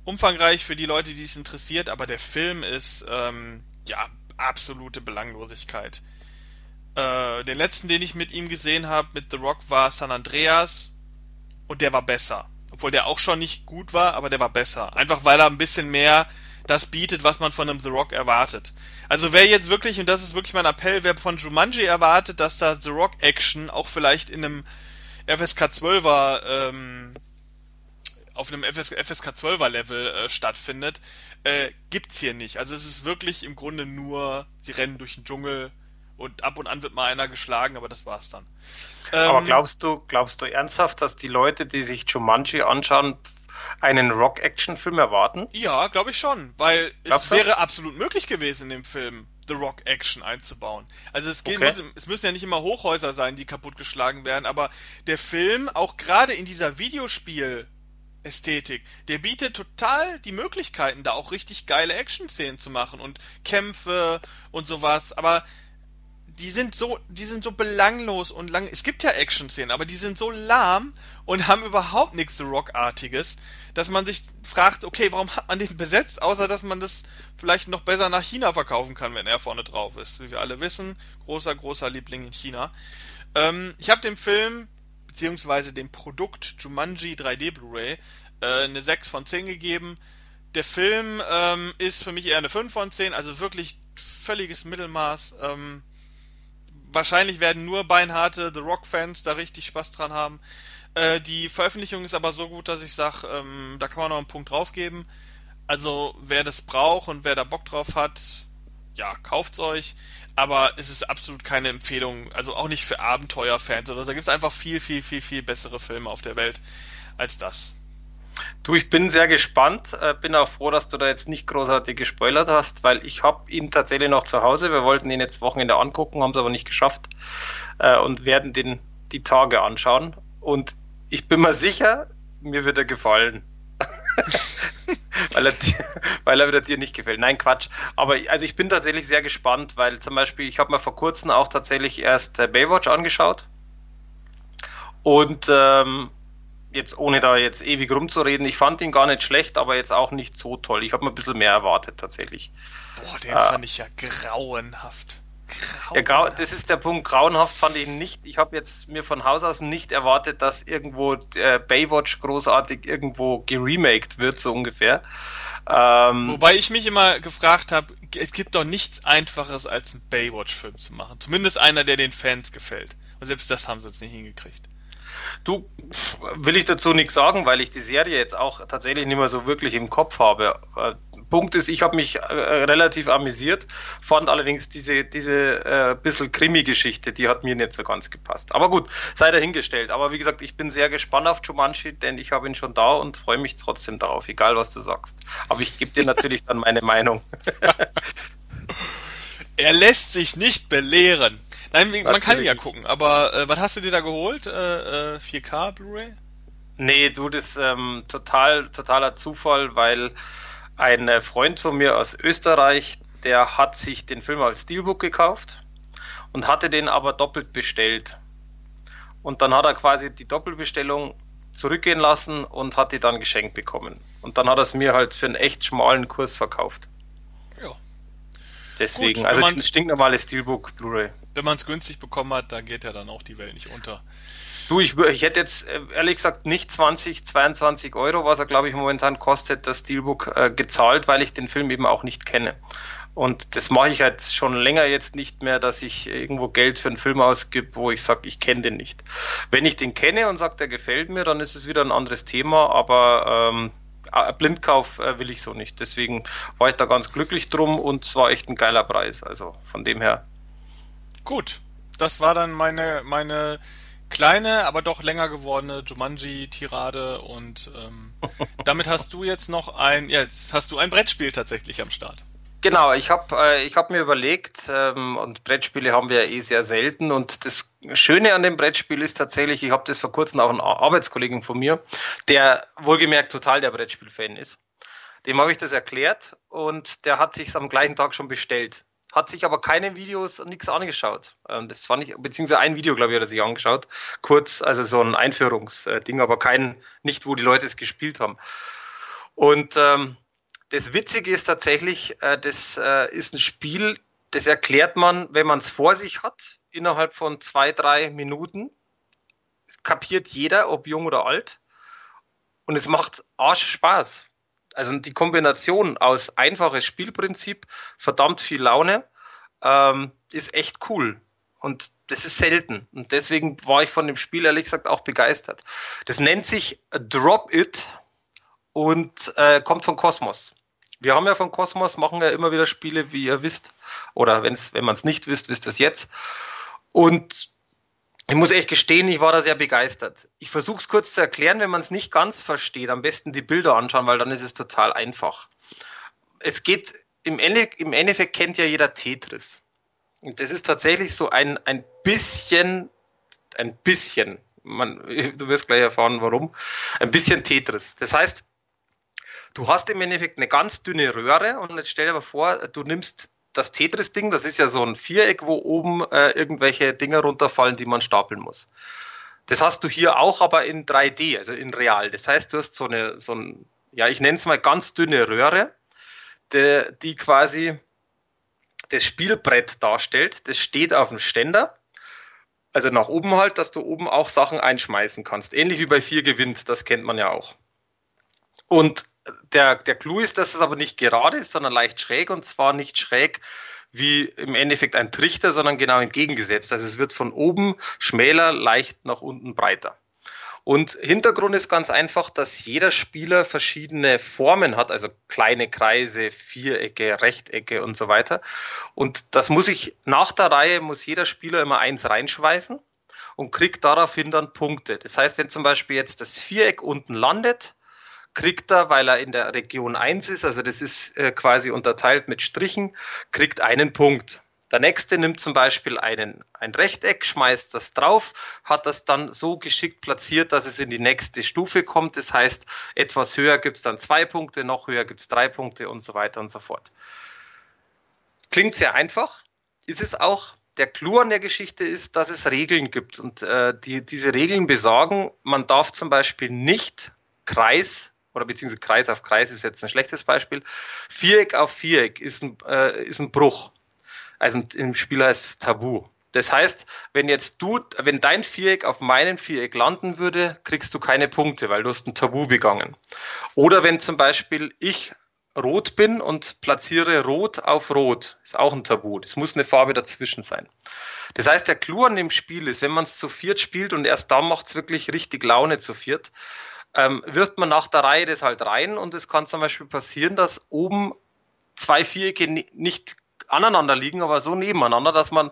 umfangreich für die Leute, die es interessiert. Aber der Film ist, ähm, ja, absolute Belanglosigkeit. Äh, den letzten, den ich mit ihm gesehen habe, mit The Rock, war San Andreas und der war besser. Obwohl der auch schon nicht gut war, aber der war besser. Einfach weil er ein bisschen mehr das bietet, was man von einem The Rock erwartet. Also wer jetzt wirklich, und das ist wirklich mein Appell, wer von Jumanji erwartet, dass da The Rock Action auch vielleicht in einem FSK 12er ähm, auf einem FS FSK 12er Level äh, stattfindet, äh, gibt's hier nicht. Also es ist wirklich im Grunde nur, sie rennen durch den Dschungel, und ab und an wird mal einer geschlagen, aber das war's dann. Aber ähm, glaubst du, glaubst du ernsthaft, dass die Leute, die sich Jumanji anschauen, einen Rock-Action-Film erwarten? Ja, glaube ich schon, weil Glaubst es wäre du? absolut möglich gewesen, in dem Film The Rock Action einzubauen. Also es, geht, okay. muss, es müssen ja nicht immer Hochhäuser sein, die kaputtgeschlagen werden, aber der Film, auch gerade in dieser Videospiel Ästhetik. Der bietet total die Möglichkeiten, da auch richtig geile Action-Szenen zu machen und Kämpfe und sowas. Aber die sind so, die sind so belanglos und lang. Es gibt ja Action-Szenen, aber die sind so lahm und haben überhaupt nichts so Rock-artiges, dass man sich fragt, okay, warum hat man den besetzt, außer dass man das vielleicht noch besser nach China verkaufen kann, wenn er vorne drauf ist. Wie wir alle wissen, großer, großer Liebling in China. Ähm, ich habe dem Film, beziehungsweise dem Produkt Jumanji 3D Blu-ray, äh, eine 6 von 10 gegeben. Der Film ähm, ist für mich eher eine 5 von 10, also wirklich völliges Mittelmaß. Ähm, wahrscheinlich werden nur beinharte The Rock-Fans da richtig Spaß dran haben. Äh, die Veröffentlichung ist aber so gut, dass ich sage, ähm, da kann man noch einen Punkt draufgeben. Also wer das braucht und wer da Bock drauf hat, ja, kauft's euch. Aber es ist absolut keine Empfehlung, also auch nicht für Abenteuerfans oder so. Da gibt's einfach viel, viel, viel, viel bessere Filme auf der Welt als das. Du, ich bin sehr gespannt. Äh, bin auch froh, dass du da jetzt nicht großartig gespoilert hast, weil ich habe ihn tatsächlich noch zu Hause. Wir wollten ihn jetzt Wochenende angucken, haben es aber nicht geschafft äh, und werden den die Tage anschauen. Und ich bin mir sicher, mir wird er gefallen. weil, er, weil er wieder dir nicht gefällt. Nein, Quatsch. Aber also ich bin tatsächlich sehr gespannt, weil zum Beispiel, ich habe mir vor kurzem auch tatsächlich erst äh, Baywatch angeschaut. Und ähm, jetzt ohne da jetzt ewig rumzureden, ich fand ihn gar nicht schlecht, aber jetzt auch nicht so toll. Ich habe mir ein bisschen mehr erwartet tatsächlich. Boah, den äh, fand ich ja grauenhaft. grauenhaft. Ja, das ist der Punkt. Grauenhaft fand ich ihn nicht. Ich habe jetzt mir von Haus aus nicht erwartet, dass irgendwo äh, Baywatch großartig irgendwo geremaked wird, so ungefähr. Ähm, Wobei ich mich immer gefragt habe, es gibt doch nichts Einfaches, als einen Baywatch-Film zu machen. Zumindest einer, der den Fans gefällt. Und selbst das haben sie jetzt nicht hingekriegt. Du, will ich dazu nichts sagen, weil ich die Serie jetzt auch tatsächlich nicht mehr so wirklich im Kopf habe. Äh, Punkt ist, ich habe mich äh, relativ amüsiert, fand allerdings diese, diese äh, bisschen Krimi-Geschichte, die hat mir nicht so ganz gepasst. Aber gut, sei dahingestellt. Aber wie gesagt, ich bin sehr gespannt auf Jumanji, denn ich habe ihn schon da und freue mich trotzdem darauf, egal was du sagst. Aber ich gebe dir natürlich dann meine Meinung. er lässt sich nicht belehren. Nein, man Natürlich kann ja gucken, aber äh, was hast du dir da geholt? Äh, äh, 4K Blu-ray? Nee, du, das ähm, total, totaler Zufall, weil ein äh, Freund von mir aus Österreich, der hat sich den Film als Steelbook gekauft und hatte den aber doppelt bestellt. Und dann hat er quasi die Doppelbestellung zurückgehen lassen und hat die dann geschenkt bekommen. Und dann hat er es mir halt für einen echt schmalen Kurs verkauft. Deswegen, Gut, also ein stinknormales Steelbook Blu-ray. Wenn man es günstig bekommen hat, dann geht ja dann auch die Welt nicht unter. Du, ich, ich hätte jetzt äh, ehrlich gesagt nicht 20, 22 Euro, was er glaube ich momentan kostet, das Steelbook äh, gezahlt, weil ich den Film eben auch nicht kenne. Und das mache ich halt schon länger jetzt nicht mehr, dass ich irgendwo Geld für einen Film ausgib, wo ich sage, ich kenne den nicht. Wenn ich den kenne und sage, der gefällt mir, dann ist es wieder ein anderes Thema, aber ähm, äh, Blindkauf äh, will ich so nicht. Deswegen war ich da ganz glücklich drum und es war echt ein geiler Preis. Also von dem her. Gut, das war dann meine, meine kleine, aber doch länger gewordene Jumanji-Tirade und ähm, damit hast du jetzt noch ein, ja, jetzt hast du ein Brettspiel tatsächlich am Start. Genau, ich habe äh, hab mir überlegt, ähm, und Brettspiele haben wir ja eh sehr selten. Und das Schöne an dem Brettspiel ist tatsächlich, ich habe das vor kurzem auch einen Arbeitskollegen von mir, der wohlgemerkt total der Brettspiel-Fan ist. Dem habe ich das erklärt und der hat sich am gleichen Tag schon bestellt. Hat sich aber keine Videos und nichts angeschaut. Ähm, das fand ich, beziehungsweise ein Video, glaube ich, hat er sich angeschaut. Kurz, also so ein Einführungsding, aber kein, nicht wo die Leute es gespielt haben. Und ähm, das Witzige ist tatsächlich, äh, das äh, ist ein Spiel, das erklärt man, wenn man es vor sich hat, innerhalb von zwei, drei Minuten. Es kapiert jeder, ob jung oder alt. Und es macht Arsch Spaß. Also die Kombination aus einfaches Spielprinzip, verdammt viel Laune, ähm, ist echt cool. Und das ist selten. Und deswegen war ich von dem Spiel ehrlich gesagt auch begeistert. Das nennt sich Drop It und äh, kommt von Cosmos. Wir haben ja von Cosmos, machen ja immer wieder Spiele, wie ihr wisst. Oder wenn's, wenn man es nicht wisst, wisst ihr es jetzt. Und ich muss echt gestehen, ich war da sehr begeistert. Ich versuche es kurz zu erklären, wenn man es nicht ganz versteht. Am besten die Bilder anschauen, weil dann ist es total einfach. Es geht, im, Ende, im Endeffekt kennt ja jeder Tetris. Und das ist tatsächlich so ein, ein bisschen, ein bisschen, man, du wirst gleich erfahren, warum, ein bisschen Tetris. Das heißt, Du hast im Endeffekt eine ganz dünne Röhre und jetzt stell dir mal vor, du nimmst das Tetris-Ding, das ist ja so ein Viereck, wo oben äh, irgendwelche Dinger runterfallen, die man stapeln muss. Das hast du hier auch, aber in 3D, also in real. Das heißt, du hast so eine, so ein, ja, ich nenne es mal ganz dünne Röhre, die, die quasi das Spielbrett darstellt. Das steht auf dem Ständer. Also nach oben halt, dass du oben auch Sachen einschmeißen kannst. Ähnlich wie bei vier gewinnt, das kennt man ja auch. Und der, der Clou ist, dass es aber nicht gerade ist, sondern leicht schräg und zwar nicht schräg wie im Endeffekt ein Trichter, sondern genau entgegengesetzt. Also es wird von oben schmäler, leicht nach unten breiter. Und Hintergrund ist ganz einfach, dass jeder Spieler verschiedene Formen hat, also kleine Kreise, Vierecke, Rechtecke und so weiter. Und das muss ich nach der Reihe muss jeder Spieler immer eins reinschweißen und kriegt daraufhin dann Punkte. Das heißt, wenn zum Beispiel jetzt das Viereck unten landet, kriegt er, weil er in der Region 1 ist, also das ist äh, quasi unterteilt mit Strichen, kriegt einen Punkt. Der nächste nimmt zum Beispiel einen, ein Rechteck, schmeißt das drauf, hat das dann so geschickt platziert, dass es in die nächste Stufe kommt. Das heißt, etwas höher gibt es dann zwei Punkte, noch höher gibt es drei Punkte und so weiter und so fort. Klingt sehr einfach, ist es auch. Der Clou an der Geschichte ist, dass es Regeln gibt und äh, die, diese Regeln besagen, man darf zum Beispiel nicht Kreis oder beziehungsweise Kreis auf Kreis ist jetzt ein schlechtes Beispiel. Viereck auf Viereck ist ein, äh, ist ein Bruch. Also im Spiel heißt es Tabu. Das heißt, wenn jetzt du, wenn dein Viereck auf meinem Viereck landen würde, kriegst du keine Punkte, weil du hast ein Tabu begangen. Oder wenn zum Beispiel ich rot bin und platziere rot auf rot, ist auch ein Tabu. Das muss eine Farbe dazwischen sein. Das heißt, der Clou an dem Spiel ist, wenn man es zu viert spielt und erst da macht es wirklich richtig Laune zu viert, ähm, wirft man nach der Reihe das halt rein und es kann zum Beispiel passieren, dass oben zwei Vierecke nicht aneinander liegen, aber so nebeneinander, dass man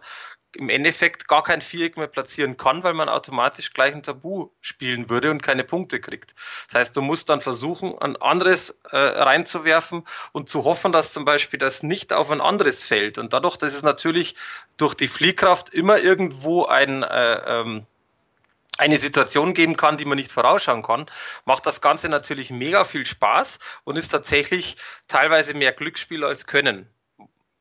im Endeffekt gar kein Viereck mehr platzieren kann, weil man automatisch gleich ein Tabu spielen würde und keine Punkte kriegt. Das heißt, du musst dann versuchen, ein anderes äh, reinzuwerfen und zu hoffen, dass zum Beispiel das nicht auf ein anderes fällt. Und dadurch, dass es natürlich durch die Fliehkraft immer irgendwo ein äh, ähm, eine Situation geben kann, die man nicht vorausschauen kann, macht das Ganze natürlich mega viel Spaß und ist tatsächlich teilweise mehr Glücksspiel als Können.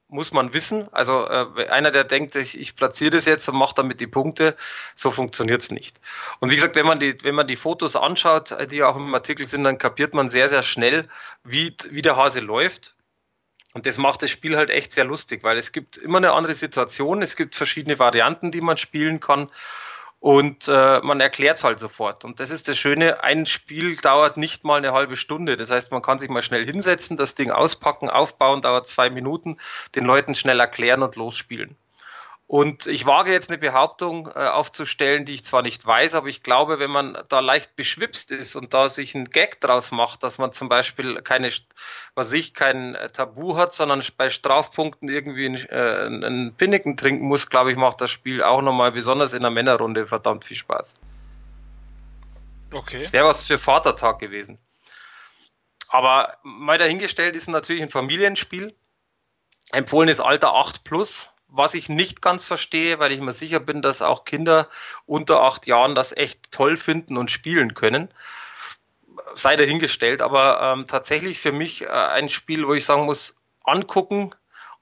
Muss man wissen. Also äh, einer, der denkt, ich, ich platziere das jetzt und mache damit die Punkte, so funktioniert's nicht. Und wie gesagt, wenn man die, wenn man die Fotos anschaut, die auch im Artikel sind, dann kapiert man sehr, sehr schnell, wie, wie der Hase läuft. Und das macht das Spiel halt echt sehr lustig, weil es gibt immer eine andere Situation, es gibt verschiedene Varianten, die man spielen kann. Und äh, man erklärt es halt sofort. Und das ist das Schöne, ein Spiel dauert nicht mal eine halbe Stunde. Das heißt, man kann sich mal schnell hinsetzen, das Ding auspacken, aufbauen, dauert zwei Minuten, den Leuten schnell erklären und losspielen. Und ich wage jetzt eine Behauptung äh, aufzustellen, die ich zwar nicht weiß, aber ich glaube, wenn man da leicht beschwipst ist und da sich ein Gag draus macht, dass man zum Beispiel keine, was ich, kein äh, Tabu hat, sondern bei Strafpunkten irgendwie einen, äh, einen Pinneken trinken muss, glaube ich, macht das Spiel auch nochmal besonders in der Männerrunde verdammt viel Spaß. Okay. Das wäre was für Vatertag gewesen. Aber mal dahingestellt ist natürlich ein Familienspiel. Empfohlenes Alter 8 plus was ich nicht ganz verstehe, weil ich mir sicher bin, dass auch Kinder unter acht Jahren das echt toll finden und spielen können, sei dahingestellt. Aber ähm, tatsächlich für mich äh, ein Spiel, wo ich sagen muss, angucken,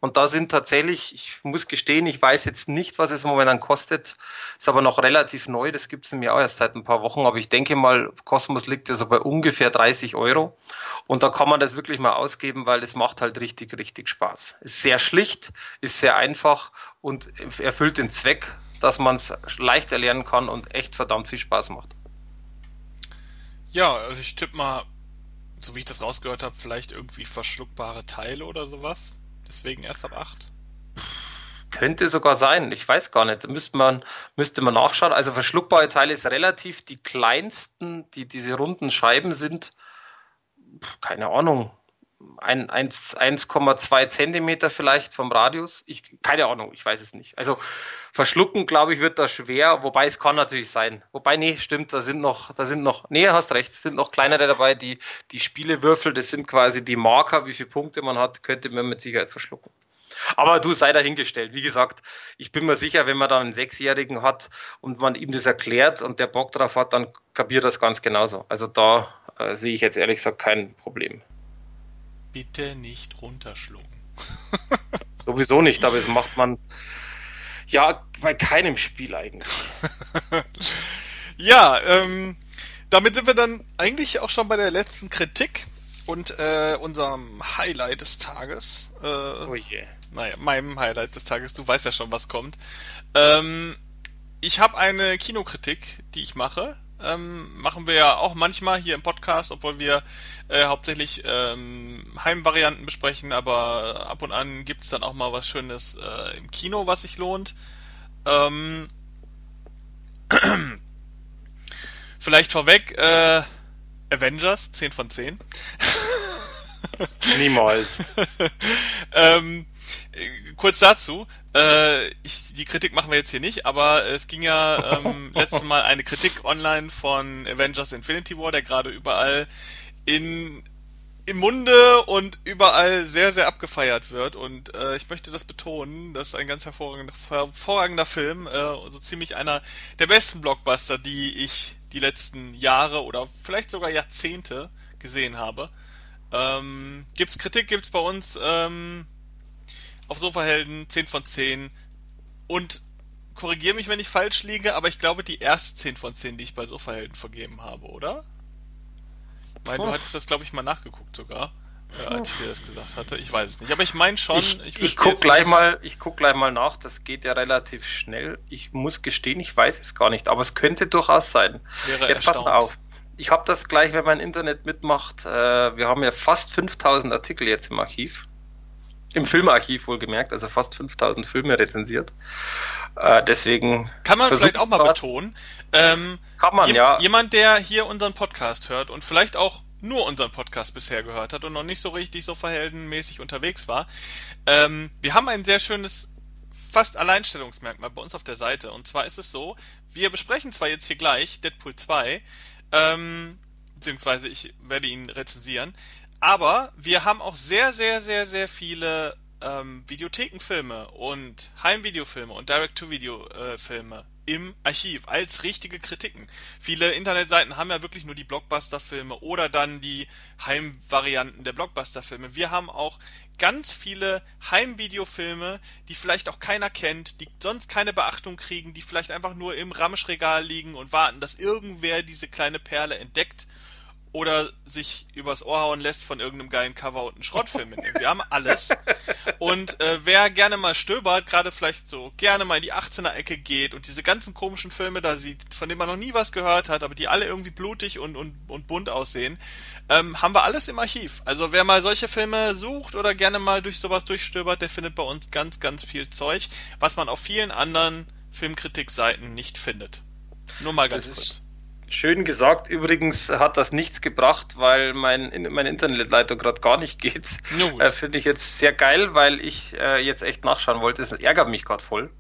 und da sind tatsächlich, ich muss gestehen, ich weiß jetzt nicht, was es momentan kostet, ist aber noch relativ neu, das gibt es mir auch erst seit ein paar Wochen, aber ich denke mal, Cosmos liegt ja so bei ungefähr 30 Euro. Und da kann man das wirklich mal ausgeben, weil es macht halt richtig, richtig Spaß. Ist sehr schlicht, ist sehr einfach und erfüllt den Zweck, dass man es leicht erlernen kann und echt verdammt viel Spaß macht. Ja, also ich tippe mal, so wie ich das rausgehört habe, vielleicht irgendwie verschluckbare Teile oder sowas. Deswegen erst ab 8? Könnte sogar sein, ich weiß gar nicht. Müsste man, müsste man nachschauen. Also verschluckbare Teile ist relativ die kleinsten, die diese runden Scheiben sind. Keine Ahnung, 1,2 Zentimeter vielleicht vom Radius. Ich, keine Ahnung, ich weiß es nicht. Also verschlucken, glaube ich, wird da schwer, wobei es kann natürlich sein. Wobei, nee, stimmt, da sind noch, da sind noch, nee, hast recht, sind noch kleinere dabei, die, die Spielewürfel, das sind quasi die Marker, wie viele Punkte man hat, könnte man mit Sicherheit verschlucken. Aber du sei dahingestellt. Wie gesagt, ich bin mir sicher, wenn man dann einen Sechsjährigen hat und man ihm das erklärt und der Bock drauf hat, dann kapiert das ganz genauso. Also da äh, sehe ich jetzt ehrlich gesagt kein Problem bitte nicht runterschlucken. Sowieso nicht, aber es macht man ja bei keinem Spiel eigentlich. ja, ähm, damit sind wir dann eigentlich auch schon bei der letzten Kritik und äh, unserem Highlight des Tages. Äh, oh je. Naja, meinem Highlight des Tages. Du weißt ja schon, was kommt. Ähm, ich habe eine Kinokritik, die ich mache. Ähm, machen wir ja auch manchmal hier im Podcast, obwohl wir äh, hauptsächlich ähm, Heimvarianten besprechen, aber ab und an gibt es dann auch mal was Schönes äh, im Kino, was sich lohnt. Ähm, vielleicht vorweg, äh, Avengers, 10 von 10. Niemals. ähm, kurz dazu, äh, ich, die Kritik machen wir jetzt hier nicht, aber es ging ja ähm, letztes Mal eine Kritik online von Avengers Infinity War, der gerade überall in im Munde und überall sehr, sehr abgefeiert wird. Und äh, ich möchte das betonen, das ist ein ganz hervorragender, hervorragender Film, äh, so ziemlich einer der besten Blockbuster, die ich die letzten Jahre oder vielleicht sogar Jahrzehnte gesehen habe. Ähm, gibt's Kritik, gibt's bei uns ähm, auf Sofahelden 10 von 10 und korrigiere mich, wenn ich falsch liege, aber ich glaube die erste 10 von 10, die ich bei Sofahelden vergeben habe, oder? Ich meine, du hattest das, glaube ich, mal nachgeguckt sogar, äh, als ich dir das gesagt hatte. Ich weiß es nicht, aber ich meine schon. Ich, ich, ich guck gleich mal, ich guck gleich mal nach. Das geht ja relativ schnell. Ich muss gestehen, ich weiß es gar nicht, aber es könnte durchaus sein. Wäre Jetzt erstaunt. pass mal auf. Ich habe das gleich, wenn mein Internet mitmacht. Äh, wir haben ja fast 5000 Artikel jetzt im Archiv. Im Filmarchiv wohlgemerkt, also fast 5000 Filme rezensiert. Äh, deswegen. Kann man vielleicht auch mal betonen. Ähm, kann man, ja. Jemand, der hier unseren Podcast hört und vielleicht auch nur unseren Podcast bisher gehört hat und noch nicht so richtig so verheldenmäßig unterwegs war. Ähm, wir haben ein sehr schönes fast Alleinstellungsmerkmal bei uns auf der Seite. Und zwar ist es so, wir besprechen zwar jetzt hier gleich Deadpool 2, ähm, beziehungsweise ich werde ihn rezensieren, aber wir haben auch sehr, sehr, sehr, sehr viele ähm, Videothekenfilme und Heimvideofilme und Direct-to-Video-Filme im Archiv als richtige Kritiken. Viele Internetseiten haben ja wirklich nur die Blockbuster-Filme oder dann die Heimvarianten der Blockbuster-Filme. Wir haben auch ganz viele Heimvideofilme, die vielleicht auch keiner kennt, die sonst keine Beachtung kriegen, die vielleicht einfach nur im Ramschregal liegen und warten, dass irgendwer diese kleine Perle entdeckt oder sich übers Ohr hauen lässt von irgendeinem geilen Cover und einen Schrottfilm mitnehmen. Wir haben alles. Und äh, wer gerne mal stöbert, gerade vielleicht so gerne mal in die 18er-Ecke geht und diese ganzen komischen Filme da sieht, von denen man noch nie was gehört hat, aber die alle irgendwie blutig und, und, und bunt aussehen, ähm, haben wir alles im Archiv. Also wer mal solche Filme sucht oder gerne mal durch sowas durchstöbert, der findet bei uns ganz, ganz viel Zeug, was man auf vielen anderen Filmkritikseiten nicht findet. Nur mal ganz das kurz. Schön gesagt. Übrigens hat das nichts gebracht, weil mein, meine Internetleitung gerade gar nicht geht. Äh, Finde ich jetzt sehr geil, weil ich äh, jetzt echt nachschauen wollte. Es ärgert mich gerade voll.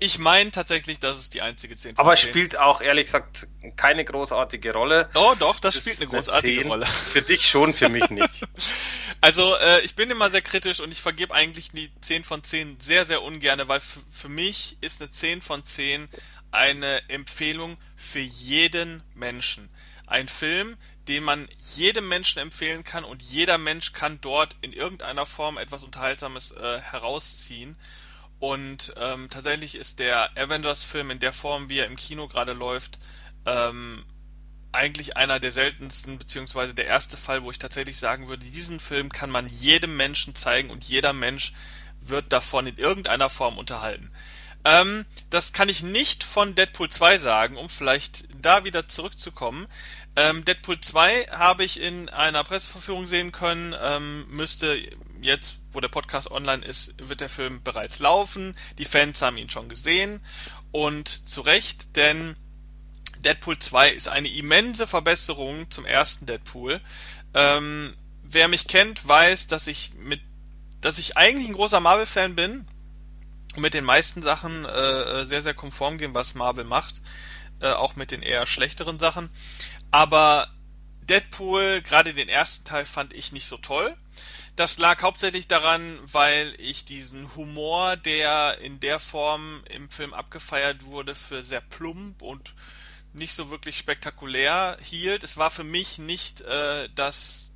Ich meine tatsächlich, dass es die einzige 10 von Aber spielt auch ehrlich gesagt keine großartige Rolle. Oh, doch, das, das spielt eine großartige eine Rolle. Für dich schon, für mich nicht. also, äh, ich bin immer sehr kritisch und ich vergebe eigentlich die 10 von 10 sehr, sehr ungerne, weil für mich ist eine 10 von 10 eine Empfehlung für jeden Menschen. Ein Film, den man jedem Menschen empfehlen kann und jeder Mensch kann dort in irgendeiner Form etwas Unterhaltsames äh, herausziehen. Und ähm, tatsächlich ist der Avengers-Film in der Form, wie er im Kino gerade läuft, ähm, eigentlich einer der seltensten, beziehungsweise der erste Fall, wo ich tatsächlich sagen würde, diesen Film kann man jedem Menschen zeigen und jeder Mensch wird davon in irgendeiner Form unterhalten. Ähm, das kann ich nicht von Deadpool 2 sagen, um vielleicht da wieder zurückzukommen. Ähm, Deadpool 2 habe ich in einer Presseverführung sehen können, ähm, müsste jetzt, wo der Podcast online ist, wird der Film bereits laufen. Die Fans haben ihn schon gesehen und zu Recht, denn Deadpool 2 ist eine immense Verbesserung zum ersten Deadpool. Ähm, wer mich kennt, weiß, dass ich mit, dass ich eigentlich ein großer Marvel-Fan bin mit den meisten Sachen äh, sehr, sehr konform gehen, was Marvel macht. Äh, auch mit den eher schlechteren Sachen. Aber Deadpool, gerade den ersten Teil, fand ich nicht so toll. Das lag hauptsächlich daran, weil ich diesen Humor, der in der Form im Film abgefeiert wurde, für sehr plump und nicht so wirklich spektakulär hielt. Es war für mich nicht äh, das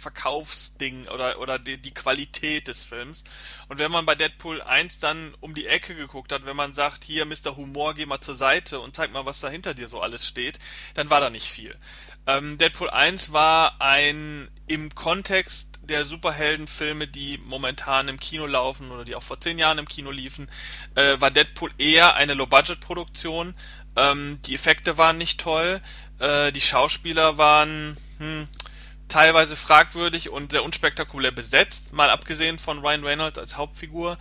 Verkaufsding oder, oder die, die Qualität des Films. Und wenn man bei Deadpool 1 dann um die Ecke geguckt hat, wenn man sagt, hier Mr. Humor, geh mal zur Seite und zeig mal, was da hinter dir so alles steht, dann war da nicht viel. Ähm, Deadpool 1 war ein im Kontext der Superheldenfilme, die momentan im Kino laufen oder die auch vor zehn Jahren im Kino liefen, äh, war Deadpool eher eine Low-Budget-Produktion. Ähm, die Effekte waren nicht toll, äh, die Schauspieler waren hm, teilweise fragwürdig und sehr unspektakulär besetzt, mal abgesehen von Ryan Reynolds als Hauptfigur.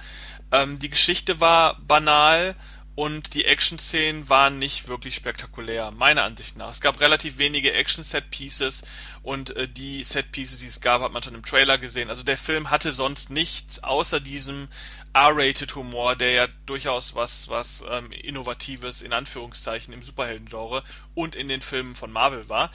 Ähm, die Geschichte war banal und die Action-Szenen waren nicht wirklich spektakulär, meiner Ansicht nach. Es gab relativ wenige Action-Set-Pieces und äh, die Set-Pieces, die es gab, hat man schon im Trailer gesehen. Also der Film hatte sonst nichts außer diesem R-Rated-Humor, der ja durchaus was, was ähm, Innovatives in Anführungszeichen im Superhelden-Genre und in den Filmen von Marvel war.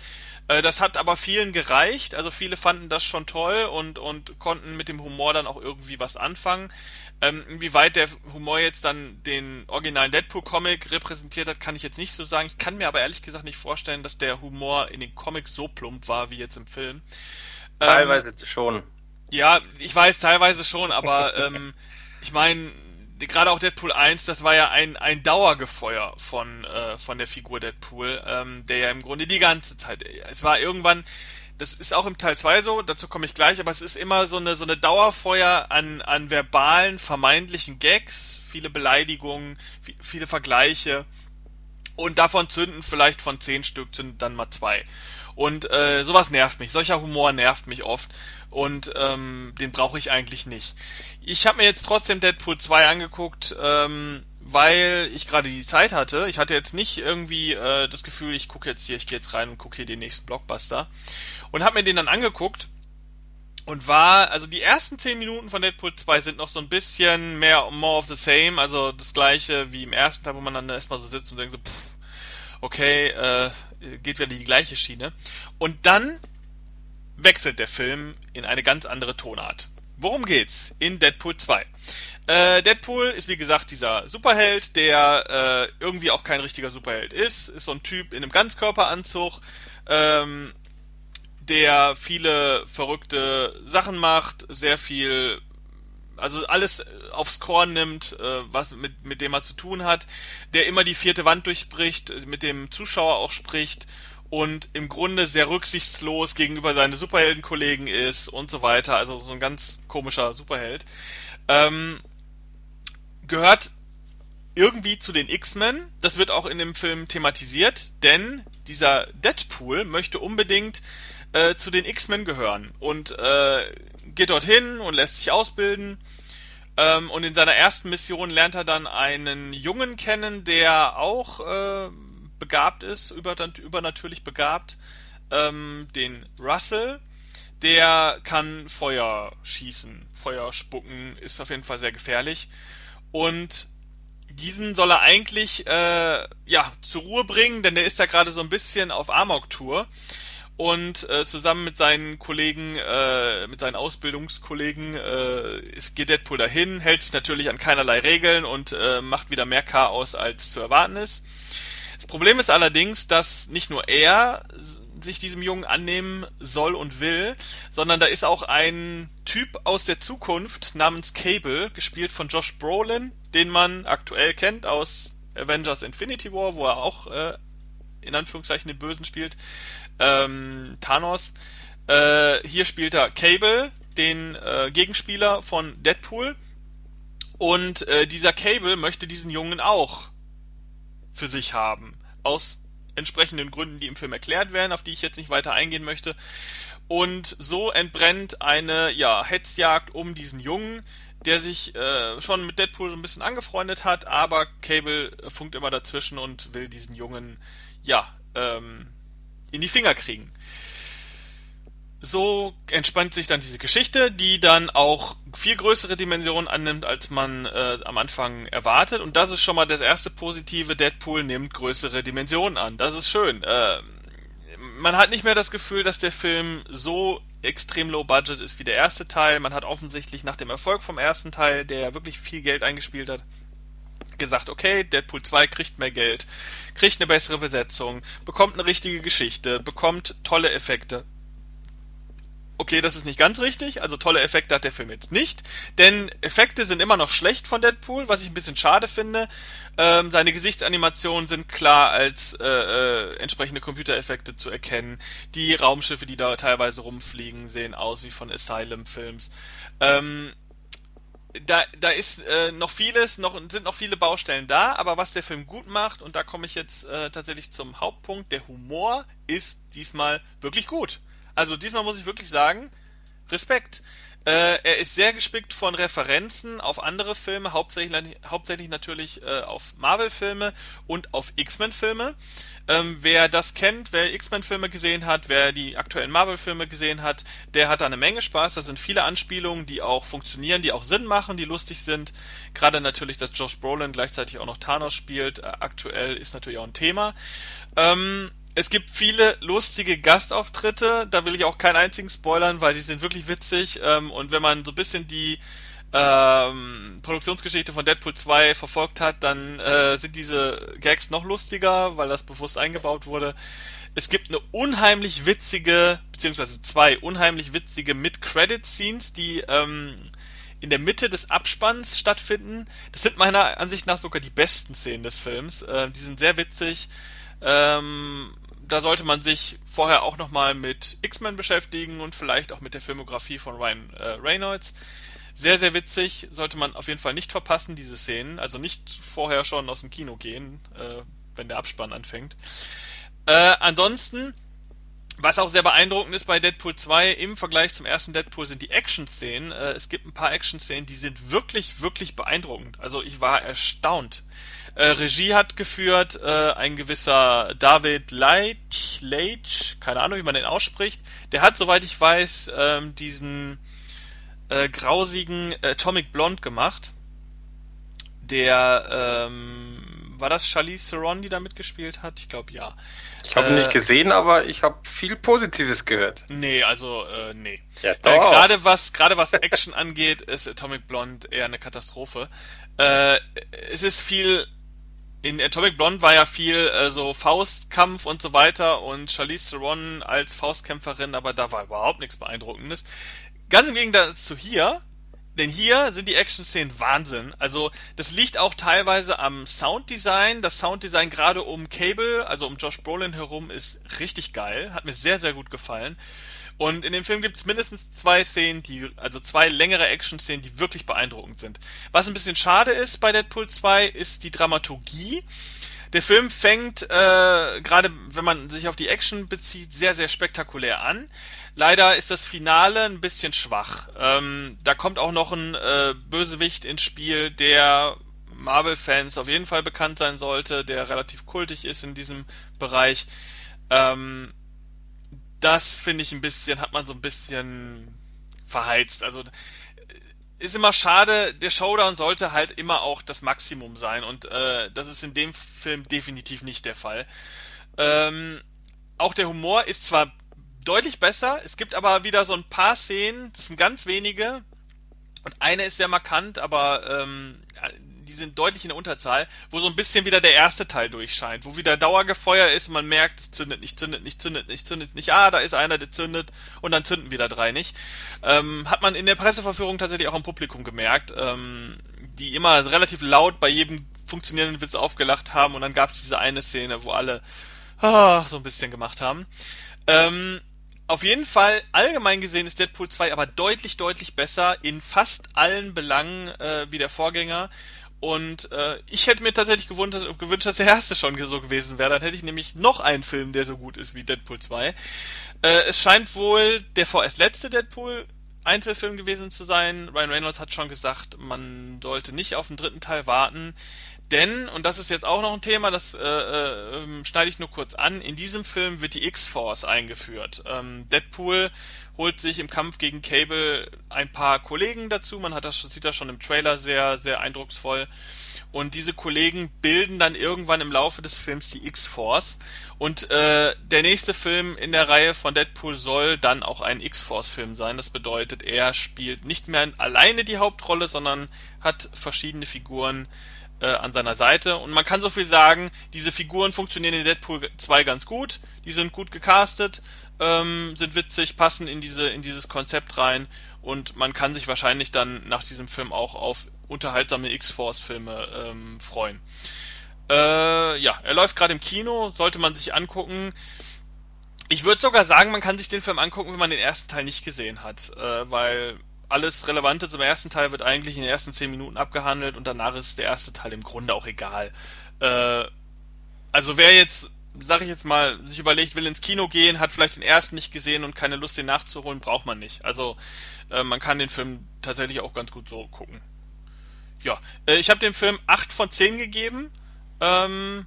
Äh, das hat aber vielen gereicht, also viele fanden das schon toll und, und konnten mit dem Humor dann auch irgendwie was anfangen. Ähm, inwieweit der Humor jetzt dann den originalen Deadpool-Comic repräsentiert hat, kann ich jetzt nicht so sagen. Ich kann mir aber ehrlich gesagt nicht vorstellen, dass der Humor in den Comics so plump war wie jetzt im Film. Teilweise ähm, schon. Ja, ich weiß teilweise schon, aber ähm, ich meine, gerade auch Deadpool 1, das war ja ein, ein Dauergefeuer von, äh, von der Figur Deadpool, ähm, der ja im Grunde die ganze Zeit, es war irgendwann, das ist auch im Teil 2 so, dazu komme ich gleich, aber es ist immer so eine, so eine Dauerfeuer an, an verbalen, vermeintlichen Gags, viele Beleidigungen, viele Vergleiche. Und davon zünden vielleicht von zehn Stück zünden dann mal zwei. Und äh, sowas nervt mich. Solcher Humor nervt mich oft. Und ähm, den brauche ich eigentlich nicht. Ich habe mir jetzt trotzdem Deadpool 2 angeguckt, ähm, weil ich gerade die Zeit hatte. Ich hatte jetzt nicht irgendwie äh, das Gefühl, ich gucke jetzt hier, ich gehe jetzt rein und gucke hier den nächsten Blockbuster und habe mir den dann angeguckt und war, also die ersten 10 Minuten von Deadpool 2 sind noch so ein bisschen mehr more of the same, also das gleiche wie im ersten Teil, wo man dann erstmal so sitzt und denkt so, pff, okay, äh, geht wieder die gleiche Schiene. Und dann wechselt der Film in eine ganz andere Tonart. Worum geht's in Deadpool 2? Äh, Deadpool ist wie gesagt dieser Superheld, der äh, irgendwie auch kein richtiger Superheld ist. Ist so ein Typ in einem Ganzkörperanzug, ähm, der viele verrückte Sachen macht, sehr viel, also alles aufs Korn nimmt, äh, was mit, mit dem er zu tun hat, der immer die vierte Wand durchbricht, mit dem Zuschauer auch spricht und im Grunde sehr rücksichtslos gegenüber seinen Superheldenkollegen ist und so weiter. Also so ein ganz komischer Superheld. Ähm, gehört irgendwie zu den X-Men. Das wird auch in dem Film thematisiert, denn dieser Deadpool möchte unbedingt äh, zu den X-Men gehören und äh, geht dorthin und lässt sich ausbilden. Ähm, und in seiner ersten Mission lernt er dann einen Jungen kennen, der auch äh, begabt ist, übernatürlich begabt, ähm, den Russell. Der kann Feuer schießen, Feuer spucken, ist auf jeden Fall sehr gefährlich. Und diesen soll er eigentlich äh, ja zur Ruhe bringen, denn der ist ja gerade so ein bisschen auf Amok-Tour und äh, zusammen mit seinen Kollegen, äh, mit seinen Ausbildungskollegen äh, ist, geht Deadpool dahin, hält sich natürlich an keinerlei Regeln und äh, macht wieder mehr Chaos als zu erwarten ist. Das Problem ist allerdings, dass nicht nur er sich diesem Jungen annehmen soll und will, sondern da ist auch ein Typ aus der Zukunft namens Cable, gespielt von Josh Brolin, den man aktuell kennt aus Avengers Infinity War, wo er auch äh, in Anführungszeichen den Bösen spielt ähm, Thanos. Äh, hier spielt er Cable, den äh, Gegenspieler von Deadpool. Und äh, dieser Cable möchte diesen Jungen auch für sich haben. Aus entsprechenden Gründen, die im Film erklärt werden, auf die ich jetzt nicht weiter eingehen möchte. Und so entbrennt eine ja, Hetzjagd um diesen Jungen, der sich äh, schon mit Deadpool so ein bisschen angefreundet hat, aber Cable funkt immer dazwischen und will diesen Jungen ja ähm, in die Finger kriegen. So entspannt sich dann diese Geschichte, die dann auch viel größere Dimensionen annimmt, als man äh, am Anfang erwartet. Und das ist schon mal das erste positive. Deadpool nimmt größere Dimensionen an. Das ist schön. Äh, man hat nicht mehr das Gefühl, dass der Film so extrem low budget ist wie der erste Teil. Man hat offensichtlich nach dem Erfolg vom ersten Teil, der ja wirklich viel Geld eingespielt hat, gesagt, okay, Deadpool 2 kriegt mehr Geld, kriegt eine bessere Besetzung, bekommt eine richtige Geschichte, bekommt tolle Effekte. Okay, das ist nicht ganz richtig. Also tolle Effekte hat der Film jetzt nicht. Denn Effekte sind immer noch schlecht von Deadpool, was ich ein bisschen schade finde. Ähm, seine Gesichtsanimationen sind klar als äh, äh, entsprechende Computereffekte zu erkennen. Die Raumschiffe, die da teilweise rumfliegen, sehen aus wie von Asylum-Films. Ähm, da, da ist äh, noch vieles, noch sind noch viele Baustellen da, aber was der Film gut macht, und da komme ich jetzt äh, tatsächlich zum Hauptpunkt, der Humor ist diesmal wirklich gut. Also diesmal muss ich wirklich sagen, Respekt. Äh, er ist sehr gespickt von Referenzen auf andere Filme, hauptsächlich, hauptsächlich natürlich äh, auf Marvel-Filme und auf X-Men-Filme. Ähm, wer das kennt, wer X-Men-Filme gesehen hat, wer die aktuellen Marvel-Filme gesehen hat, der hat da eine Menge Spaß. Da sind viele Anspielungen, die auch funktionieren, die auch Sinn machen, die lustig sind. Gerade natürlich, dass Josh Brolin gleichzeitig auch noch Thanos spielt, äh, aktuell ist natürlich auch ein Thema. Ähm, es gibt viele lustige Gastauftritte, da will ich auch keinen einzigen spoilern, weil die sind wirklich witzig. Ähm, und wenn man so ein bisschen die ähm, Produktionsgeschichte von Deadpool 2 verfolgt hat, dann äh, sind diese Gags noch lustiger, weil das bewusst eingebaut wurde. Es gibt eine unheimlich witzige, beziehungsweise zwei unheimlich witzige Mid-Credit-Scenes, die ähm, in der Mitte des Abspanns stattfinden. Das sind meiner Ansicht nach sogar die besten Szenen des Films. Äh, die sind sehr witzig. Ähm, da sollte man sich vorher auch nochmal mit X-Men beschäftigen und vielleicht auch mit der Filmografie von Ryan äh, Reynolds. Sehr, sehr witzig, sollte man auf jeden Fall nicht verpassen, diese Szenen. Also nicht vorher schon aus dem Kino gehen, äh, wenn der Abspann anfängt. Äh, ansonsten, was auch sehr beeindruckend ist bei Deadpool 2 im Vergleich zum ersten Deadpool sind die Action-Szenen. Äh, es gibt ein paar Action-Szenen, die sind wirklich, wirklich beeindruckend. Also ich war erstaunt. Äh, Regie hat geführt äh, ein gewisser David Leitch, Leitch, keine Ahnung, wie man den ausspricht. Der hat, soweit ich weiß, ähm, diesen äh, grausigen Atomic Blonde gemacht. Der, ähm, war das Charlize Theron, die da mitgespielt hat? Ich glaube ja. Ich habe äh, nicht gesehen, aber ich habe viel Positives gehört. Nee, also äh, nee. Ja, äh, gerade was gerade was Action angeht, ist Atomic Blonde eher eine Katastrophe. Äh, es ist viel in Atomic Blonde war ja viel äh, so Faustkampf und so weiter und Charlize Theron als Faustkämpferin, aber da war überhaupt nichts Beeindruckendes. Ganz im Gegensatz zu hier, denn hier sind die Action-Szenen Wahnsinn. Also das liegt auch teilweise am Sounddesign. Das Sounddesign gerade um Cable, also um Josh Brolin herum, ist richtig geil. Hat mir sehr, sehr gut gefallen. Und in dem Film gibt es mindestens zwei Szenen, die, also zwei längere Action-Szenen, die wirklich beeindruckend sind. Was ein bisschen schade ist bei Deadpool 2, ist die Dramaturgie. Der Film fängt, äh, gerade wenn man sich auf die Action bezieht, sehr, sehr spektakulär an. Leider ist das Finale ein bisschen schwach. Ähm, da kommt auch noch ein äh, Bösewicht ins Spiel, der Marvel-Fans auf jeden Fall bekannt sein sollte, der relativ kultig ist in diesem Bereich. Ähm, das finde ich ein bisschen, hat man so ein bisschen verheizt. Also ist immer schade, der Showdown sollte halt immer auch das Maximum sein und äh, das ist in dem Film definitiv nicht der Fall. Ähm, auch der Humor ist zwar deutlich besser, es gibt aber wieder so ein paar Szenen, das sind ganz wenige und eine ist sehr markant, aber ähm, die sind deutlich in der Unterzahl, wo so ein bisschen wieder der erste Teil durchscheint, wo wieder Dauergefeuer ist man merkt, es zündet nicht, zündet nicht, zündet nicht, zündet nicht, ah, da ist einer, der zündet und dann zünden wieder drei nicht. Ähm, hat man in der Presseverführung tatsächlich auch im Publikum gemerkt, ähm, die immer relativ laut bei jedem funktionierenden Witz aufgelacht haben und dann gab es diese eine Szene, wo alle ah, so ein bisschen gemacht haben. Ähm, auf jeden Fall, allgemein gesehen ist Deadpool 2 aber deutlich, deutlich besser in fast allen Belangen äh, wie der Vorgänger. Und äh, ich hätte mir tatsächlich gewünscht, dass der erste schon so gewesen wäre. Dann hätte ich nämlich noch einen Film, der so gut ist wie Deadpool 2. Äh, es scheint wohl der vorerst letzte Deadpool Einzelfilm gewesen zu sein. Ryan Reynolds hat schon gesagt, man sollte nicht auf den dritten Teil warten. Denn, und das ist jetzt auch noch ein Thema, das äh, äh, ähm, schneide ich nur kurz an, in diesem Film wird die X-Force eingeführt. Ähm, Deadpool holt sich im Kampf gegen Cable ein paar Kollegen dazu, man hat das, sieht das schon im Trailer sehr, sehr eindrucksvoll. Und diese Kollegen bilden dann irgendwann im Laufe des Films die X-Force. Und äh, der nächste Film in der Reihe von Deadpool soll dann auch ein X-Force-Film sein. Das bedeutet, er spielt nicht mehr alleine die Hauptrolle, sondern hat verschiedene Figuren äh, an seiner Seite. Und man kann so viel sagen, diese Figuren funktionieren in Deadpool 2 ganz gut, die sind gut gecastet. ähm, sind witzig, passen in diese in dieses Konzept rein und man kann sich wahrscheinlich dann nach diesem Film auch auf unterhaltsame X-Force-Filme ähm, freuen. Äh, ja, er läuft gerade im Kino, sollte man sich angucken. Ich würde sogar sagen, man kann sich den Film angucken, wenn man den ersten Teil nicht gesehen hat, äh, weil alles Relevante zum ersten Teil wird eigentlich in den ersten zehn Minuten abgehandelt und danach ist der erste Teil im Grunde auch egal. Äh, also wer jetzt, sag ich jetzt mal, sich überlegt, will ins Kino gehen, hat vielleicht den ersten nicht gesehen und keine Lust, den nachzuholen, braucht man nicht. Also äh, man kann den Film tatsächlich auch ganz gut so gucken. Ja, äh, ich habe dem Film 8 von 10 gegeben. Ähm,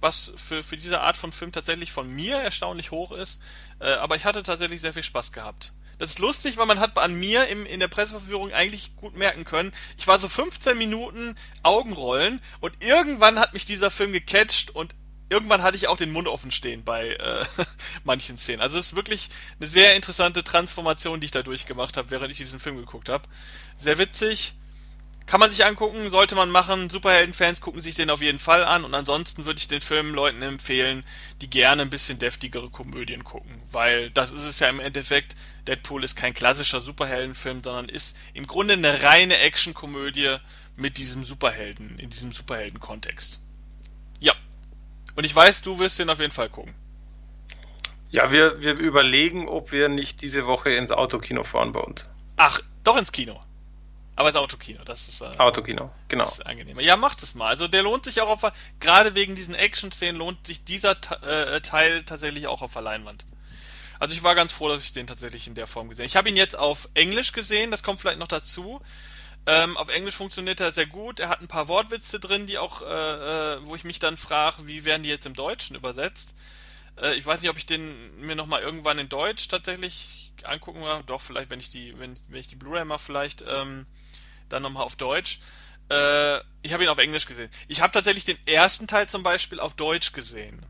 was für, für diese Art von Film tatsächlich von mir erstaunlich hoch ist. Äh, aber ich hatte tatsächlich sehr viel Spaß gehabt. Das ist lustig, weil man hat an mir im, in der Presseverführung eigentlich gut merken können, ich war so 15 Minuten Augenrollen und irgendwann hat mich dieser Film gecatcht und irgendwann hatte ich auch den Mund offen stehen bei äh, manchen Szenen. Also es ist wirklich eine sehr interessante Transformation, die ich da durchgemacht habe, während ich diesen Film geguckt habe. Sehr witzig, kann man sich angucken, sollte man machen. Superheldenfans gucken sich den auf jeden Fall an. Und ansonsten würde ich den Film Leuten empfehlen, die gerne ein bisschen deftigere Komödien gucken. Weil das ist es ja im Endeffekt. Deadpool ist kein klassischer Superheldenfilm, sondern ist im Grunde eine reine Actionkomödie mit diesem Superhelden, in diesem Superhelden-Kontext. Ja. Und ich weiß, du wirst den auf jeden Fall gucken. Ja, wir, wir überlegen, ob wir nicht diese Woche ins Autokino fahren bei uns. Ach, doch ins Kino. Aber das Autokino, das ist. Äh, Autokino, genau. Das ist angenehmer. Ja, macht es mal. Also der lohnt sich auch auf, gerade wegen diesen Action-Szenen lohnt sich dieser äh, Teil tatsächlich auch auf der Leinwand. Also ich war ganz froh, dass ich den tatsächlich in der Form gesehen habe. Ich habe ihn jetzt auf Englisch gesehen, das kommt vielleicht noch dazu. Ähm, auf Englisch funktioniert er sehr gut. Er hat ein paar Wortwitze drin, die auch, äh, äh wo ich mich dann frage, wie werden die jetzt im Deutschen übersetzt? Äh, ich weiß nicht, ob ich den mir nochmal irgendwann in Deutsch tatsächlich angucken will. Doch, vielleicht, wenn ich die, wenn, wenn ich die Blu-ray mache, vielleicht. Ähm, dann nochmal auf Deutsch. Äh, ich habe ihn auf Englisch gesehen. Ich habe tatsächlich den ersten Teil zum Beispiel auf Deutsch gesehen.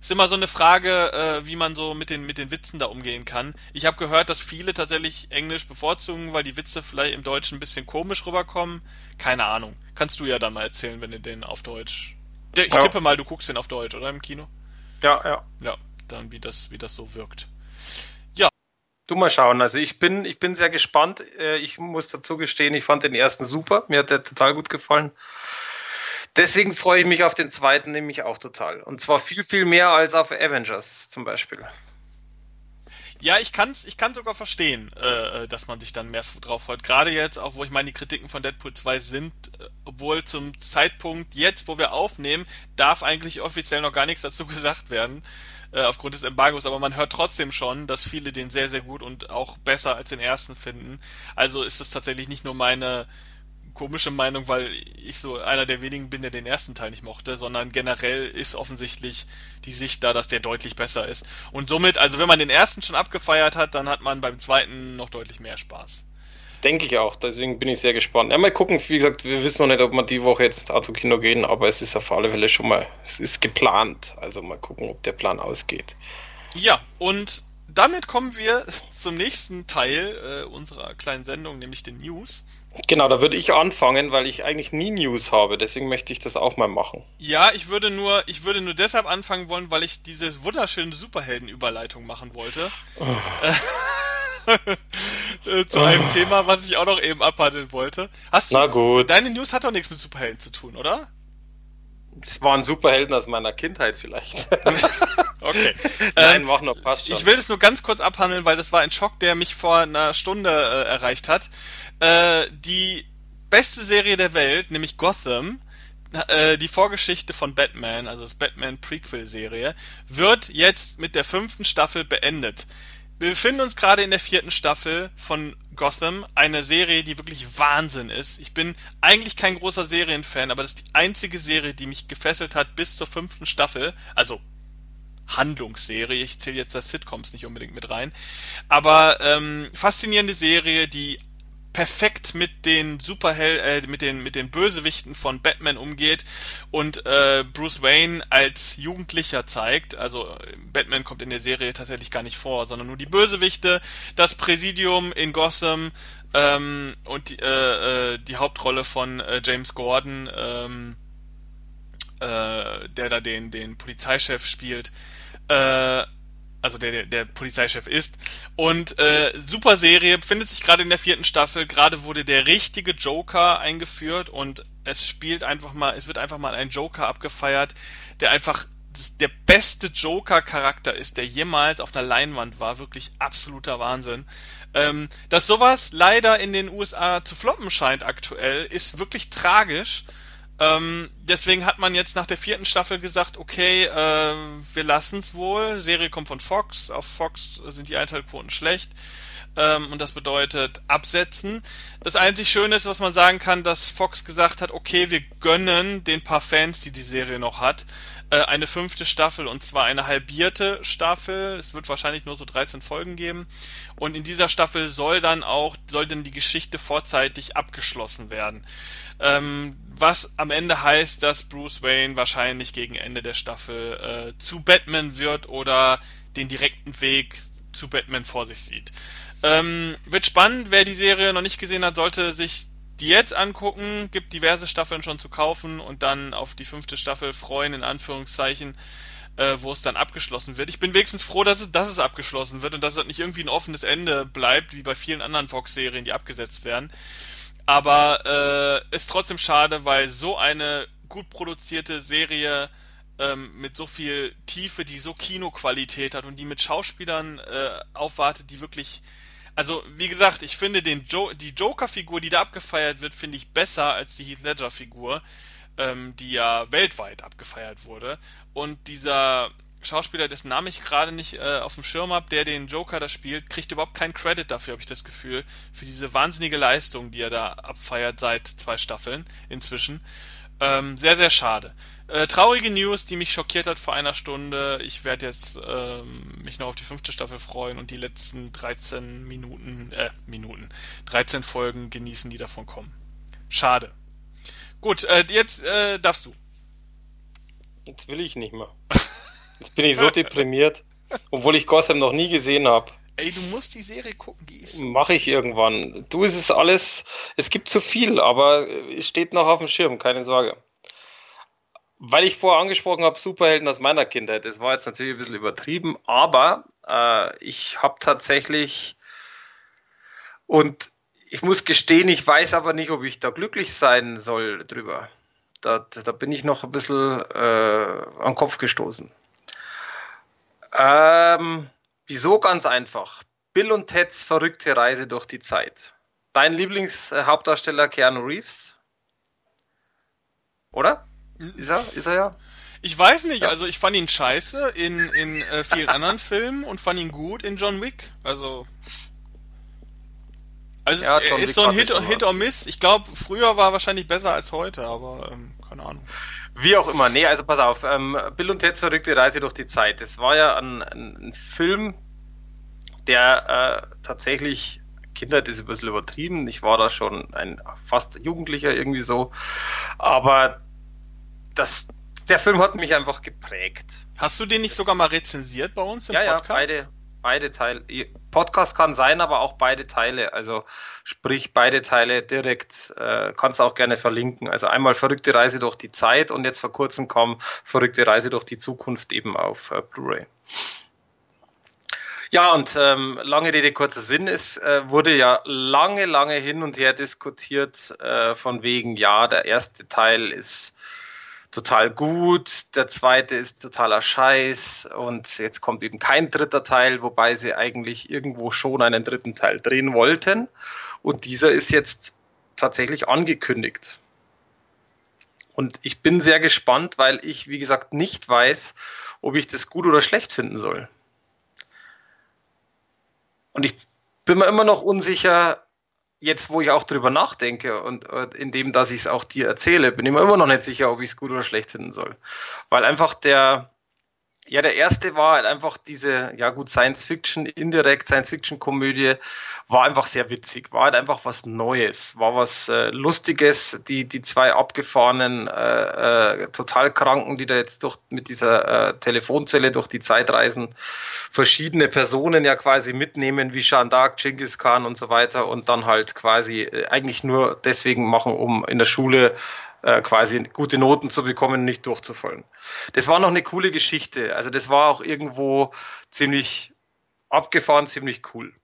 Ist immer so eine Frage, äh, wie man so mit den, mit den Witzen da umgehen kann. Ich habe gehört, dass viele tatsächlich Englisch bevorzugen, weil die Witze vielleicht im Deutschen ein bisschen komisch rüberkommen. Keine Ahnung. Kannst du ja dann mal erzählen, wenn du den auf Deutsch. Ich tippe mal, du guckst den auf Deutsch, oder im Kino? Ja, ja. Ja, dann wie das, wie das so wirkt. Du mal schauen. Also ich bin, ich bin sehr gespannt. Äh, ich muss dazu gestehen, ich fand den ersten super. Mir hat der total gut gefallen. Deswegen freue ich mich auf den zweiten nämlich auch total. Und zwar viel, viel mehr als auf Avengers zum Beispiel. Ja, ich kann's, ich kann sogar verstehen, äh, dass man sich dann mehr drauf freut. Gerade jetzt, auch wo ich meine, die Kritiken von Deadpool 2 sind, äh, obwohl zum Zeitpunkt jetzt, wo wir aufnehmen, darf eigentlich offiziell noch gar nichts dazu gesagt werden äh, aufgrund des Embargos, aber man hört trotzdem schon, dass viele den sehr, sehr gut und auch besser als den ersten finden. Also ist es tatsächlich nicht nur meine komische Meinung, weil ich so einer der wenigen bin, der den ersten Teil nicht mochte, sondern generell ist offensichtlich die Sicht da, dass der deutlich besser ist. Und somit, also wenn man den ersten schon abgefeiert hat, dann hat man beim zweiten noch deutlich mehr Spaß. Denke ich auch, deswegen bin ich sehr gespannt. Ja, mal gucken, wie gesagt, wir wissen noch nicht, ob wir die Woche jetzt ins Autokino gehen, aber es ist auf alle Fälle schon mal, es ist geplant. Also mal gucken, ob der Plan ausgeht. Ja, und damit kommen wir zum nächsten Teil äh, unserer kleinen Sendung, nämlich den News. Genau, da würde ich anfangen, weil ich eigentlich nie News habe, deswegen möchte ich das auch mal machen. Ja, ich würde nur, ich würde nur deshalb anfangen wollen, weil ich diese wunderschöne Superhelden-Überleitung machen wollte. Oh. Äh, zu einem Thema, was ich auch noch eben abhandeln wollte. Hast du, Na gut. Deine News hat doch nichts mit Superhelden zu tun, oder? Das waren Superhelden aus meiner Kindheit vielleicht. okay. Nein, ähm, mach noch, passt schon. Ich will das nur ganz kurz abhandeln, weil das war ein Schock, der mich vor einer Stunde äh, erreicht hat. Äh, die beste Serie der Welt, nämlich Gotham, äh, die Vorgeschichte von Batman, also das Batman Prequel-Serie, wird jetzt mit der fünften Staffel beendet. Wir befinden uns gerade in der vierten Staffel von Gotham, eine Serie, die wirklich Wahnsinn ist. Ich bin eigentlich kein großer Serienfan, aber das ist die einzige Serie, die mich gefesselt hat bis zur fünften Staffel. Also Handlungsserie. Ich zähle jetzt das Sitcoms nicht unbedingt mit rein. Aber ähm, faszinierende Serie, die perfekt mit den Superhell äh, mit den mit den Bösewichten von Batman umgeht und äh, Bruce Wayne als Jugendlicher zeigt. Also Batman kommt in der Serie tatsächlich gar nicht vor, sondern nur die Bösewichte, das Präsidium in Gotham ähm, und die, äh, äh, die Hauptrolle von äh, James Gordon, ähm, äh, der da den den Polizeichef spielt. Äh, also der, der, der Polizeichef ist. Und äh, super Serie, befindet sich gerade in der vierten Staffel. Gerade wurde der richtige Joker eingeführt und es spielt einfach mal, es wird einfach mal ein Joker abgefeiert, der einfach der beste Joker-Charakter ist, der jemals auf einer Leinwand war. Wirklich absoluter Wahnsinn. Ähm, dass sowas leider in den USA zu floppen scheint aktuell, ist wirklich tragisch. Ähm, deswegen hat man jetzt nach der vierten Staffel gesagt, okay, äh, wir lassen es wohl. Serie kommt von Fox. Auf Fox sind die Einschaltquoten schlecht. Ähm, und das bedeutet absetzen. Das einzig Schöne ist, was man sagen kann, dass Fox gesagt hat, okay, wir gönnen den paar Fans, die die Serie noch hat, äh, eine fünfte Staffel und zwar eine halbierte Staffel. Es wird wahrscheinlich nur so 13 Folgen geben. Und in dieser Staffel soll dann auch, soll dann die Geschichte vorzeitig abgeschlossen werden. Ähm, was am Ende heißt, dass Bruce Wayne wahrscheinlich gegen Ende der Staffel äh, zu Batman wird oder den direkten Weg zu Batman vor sich sieht. Ähm, wird spannend, wer die Serie noch nicht gesehen hat, sollte sich die jetzt angucken, gibt diverse Staffeln schon zu kaufen und dann auf die fünfte Staffel freuen, in Anführungszeichen, äh, wo es dann abgeschlossen wird. Ich bin wenigstens froh, dass es, dass es abgeschlossen wird und dass es nicht irgendwie ein offenes Ende bleibt, wie bei vielen anderen Fox-Serien, die abgesetzt werden. Aber äh, ist trotzdem schade, weil so eine gut produzierte Serie ähm, mit so viel Tiefe, die so Kinoqualität hat und die mit Schauspielern äh, aufwartet, die wirklich also, wie gesagt, ich finde den jo die Joker-Figur, die da abgefeiert wird, finde ich besser als die Heath Ledger-Figur, ähm, die ja weltweit abgefeiert wurde. Und dieser Schauspieler, dessen Namen ich gerade nicht äh, auf dem Schirm habe, der den Joker da spielt, kriegt überhaupt keinen Credit dafür, habe ich das Gefühl, für diese wahnsinnige Leistung, die er da abfeiert seit zwei Staffeln inzwischen. Ähm, sehr, sehr schade. Äh, traurige News, die mich schockiert hat vor einer Stunde. Ich werde jetzt ähm, mich noch auf die fünfte Staffel freuen und die letzten 13 Minuten, äh, Minuten, 13 Folgen genießen, die davon kommen. Schade. Gut, äh, jetzt äh, darfst du. Jetzt will ich nicht mehr. Jetzt bin ich so deprimiert, obwohl ich Gotham noch nie gesehen habe. Ey, du musst die Serie gucken, die ist. Mache ich irgendwann. Du, es ist alles, es gibt zu viel, aber es steht noch auf dem Schirm, keine Sorge. Weil ich vorher angesprochen habe, Superhelden aus meiner Kindheit. Das war jetzt natürlich ein bisschen übertrieben, aber äh, ich habe tatsächlich und ich muss gestehen, ich weiß aber nicht, ob ich da glücklich sein soll drüber. Da, da bin ich noch ein bisschen äh, an den Kopf gestoßen. Ähm, wieso ganz einfach? Bill und Teds verrückte Reise durch die Zeit. Dein Lieblingshauptdarsteller Keanu Reeves? Oder? Ist er? Ist er ja? Ich weiß nicht, ja. also ich fand ihn scheiße in, in äh, vielen anderen Filmen und fand ihn gut in John Wick. Also. Also ja, es ist so ein Hit, Hit or Miss. Ich glaube, früher war wahrscheinlich besser als heute, aber ähm, keine Ahnung. Wie auch immer, nee, also pass auf, ähm, Bill und Ted's verrückte Reise durch die Zeit. Das war ja ein, ein Film, der äh, tatsächlich Kindheit ist ein bisschen übertrieben. Ich war da schon ein fast Jugendlicher irgendwie so. Aber das, der Film hat mich einfach geprägt. Hast du den nicht sogar mal rezensiert bei uns im ja, Podcast? Ja, beide, beide Teile. Podcast kann sein, aber auch beide Teile. Also sprich beide Teile direkt. Äh, kannst auch gerne verlinken. Also einmal verrückte Reise durch die Zeit und jetzt vor kurzem kam verrückte Reise durch die Zukunft eben auf äh, Blu-ray. Ja, und ähm, lange Rede, kurzer Sinn, es äh, wurde ja lange, lange hin und her diskutiert, äh, von wegen, ja, der erste Teil ist total gut, der zweite ist totaler Scheiß und jetzt kommt eben kein dritter Teil, wobei sie eigentlich irgendwo schon einen dritten Teil drehen wollten. Und dieser ist jetzt tatsächlich angekündigt. Und ich bin sehr gespannt, weil ich, wie gesagt, nicht weiß, ob ich das gut oder schlecht finden soll. Und ich bin mir immer noch unsicher, jetzt wo ich auch drüber nachdenke und, und indem, dass ich es auch dir erzähle, bin ich mir immer noch nicht sicher, ob ich es gut oder schlecht finden soll. Weil einfach der, ja, der erste war halt einfach diese, ja gut, Science Fiction, indirekt Science Fiction Komödie, war einfach sehr witzig, war halt einfach was Neues, war was äh, Lustiges, die, die zwei abgefahrenen, äh, äh, total Kranken, die da jetzt durch, mit dieser äh, Telefonzelle durch die Zeit reisen, verschiedene Personen ja quasi mitnehmen, wie d'Arc, Genghis Khan und so weiter und dann halt quasi äh, eigentlich nur deswegen machen, um in der Schule äh, quasi gute Noten zu bekommen, nicht durchzufallen. Das war noch eine coole Geschichte. Also das war auch irgendwo ziemlich abgefahren, ziemlich cool.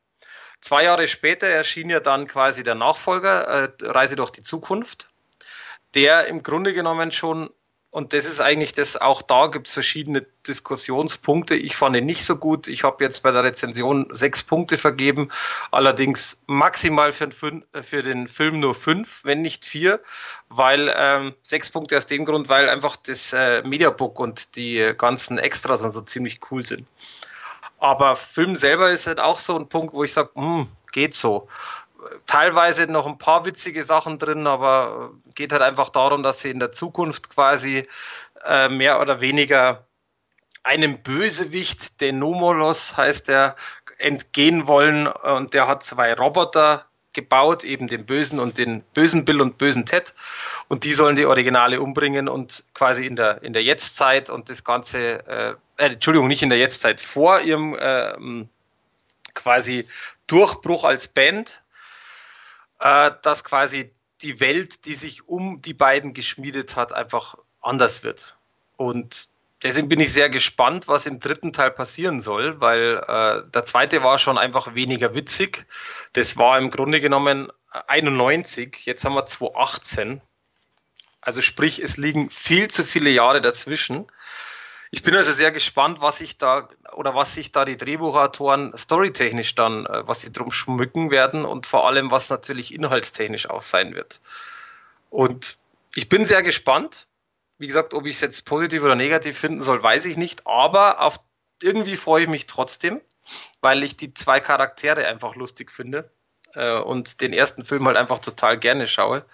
Zwei Jahre später erschien ja dann quasi der Nachfolger, äh, Reise durch die Zukunft, der im Grunde genommen schon und das ist eigentlich das, auch da gibt es verschiedene Diskussionspunkte. Ich fand ihn nicht so gut. Ich habe jetzt bei der Rezension sechs Punkte vergeben, allerdings maximal für, für den Film nur fünf, wenn nicht vier, weil ähm, sechs Punkte aus dem Grund, weil einfach das äh, Mediabook und die ganzen Extras und so ziemlich cool sind. Aber Film selber ist halt auch so ein Punkt, wo ich sage, hm, geht so teilweise noch ein paar witzige Sachen drin, aber geht halt einfach darum, dass sie in der Zukunft quasi äh, mehr oder weniger einem Bösewicht, den Nomolos heißt er, entgehen wollen. Und der hat zwei Roboter gebaut, eben den Bösen und den bösen Bill und bösen Ted. Und die sollen die Originale umbringen und quasi in der in der Jetztzeit und das Ganze, äh, äh, Entschuldigung, nicht in der Jetztzeit, vor ihrem äh, quasi Durchbruch als Band äh, dass quasi die Welt, die sich um die beiden geschmiedet hat, einfach anders wird. Und deswegen bin ich sehr gespannt, was im dritten Teil passieren soll, weil äh, der zweite war schon einfach weniger witzig. Das war im Grunde genommen 91, jetzt haben wir 2018. Also sprich, es liegen viel zu viele Jahre dazwischen. Ich bin also sehr gespannt, was sich da oder was sich da die Drehbuchautoren storytechnisch dann, äh, was sie drum schmücken werden und vor allem, was natürlich inhaltstechnisch auch sein wird. Und ich bin sehr gespannt. Wie gesagt, ob ich es jetzt positiv oder negativ finden soll, weiß ich nicht. Aber auf irgendwie freue ich mich trotzdem, weil ich die zwei Charaktere einfach lustig finde äh, und den ersten Film halt einfach total gerne schaue.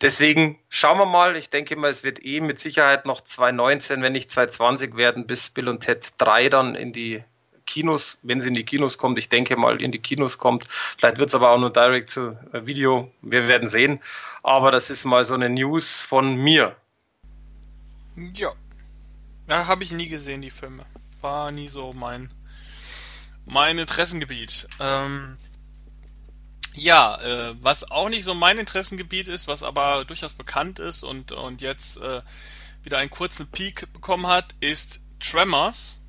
Deswegen schauen wir mal. Ich denke mal, es wird eh mit Sicherheit noch 2019, wenn nicht 2020 werden, bis Bill und Ted 3 dann in die Kinos, wenn sie in die Kinos kommt. Ich denke mal, in die Kinos kommt. Vielleicht wird es aber auch nur Direct to Video. Wir werden sehen. Aber das ist mal so eine News von mir. Ja. Ja, habe ich nie gesehen, die Filme. War nie so mein, mein Interessengebiet. Ähm, ja, äh, was auch nicht so mein Interessengebiet ist, was aber durchaus bekannt ist und, und jetzt äh, wieder einen kurzen Peak bekommen hat, ist Tremors.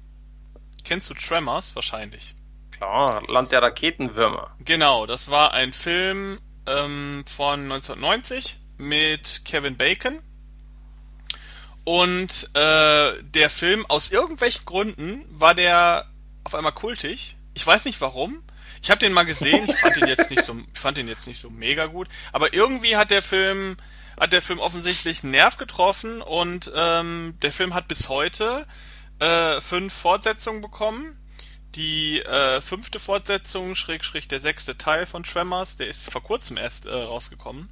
Kennst du Tremors wahrscheinlich? Klar, Land der Raketenwürmer. Genau, das war ein Film ähm, von 1990 mit Kevin Bacon. Und äh, der Film, aus irgendwelchen Gründen, war der auf einmal kultig. Ich weiß nicht warum. Ich habe den mal gesehen, ich fand ihn jetzt nicht so, fand ihn jetzt nicht so mega gut, aber irgendwie hat der Film, hat der Film offensichtlich einen Nerv getroffen und ähm, der Film hat bis heute äh, fünf Fortsetzungen bekommen. Die äh, fünfte Fortsetzung, Schrägstrich der sechste Teil von Tremors, der ist vor kurzem erst äh, rausgekommen.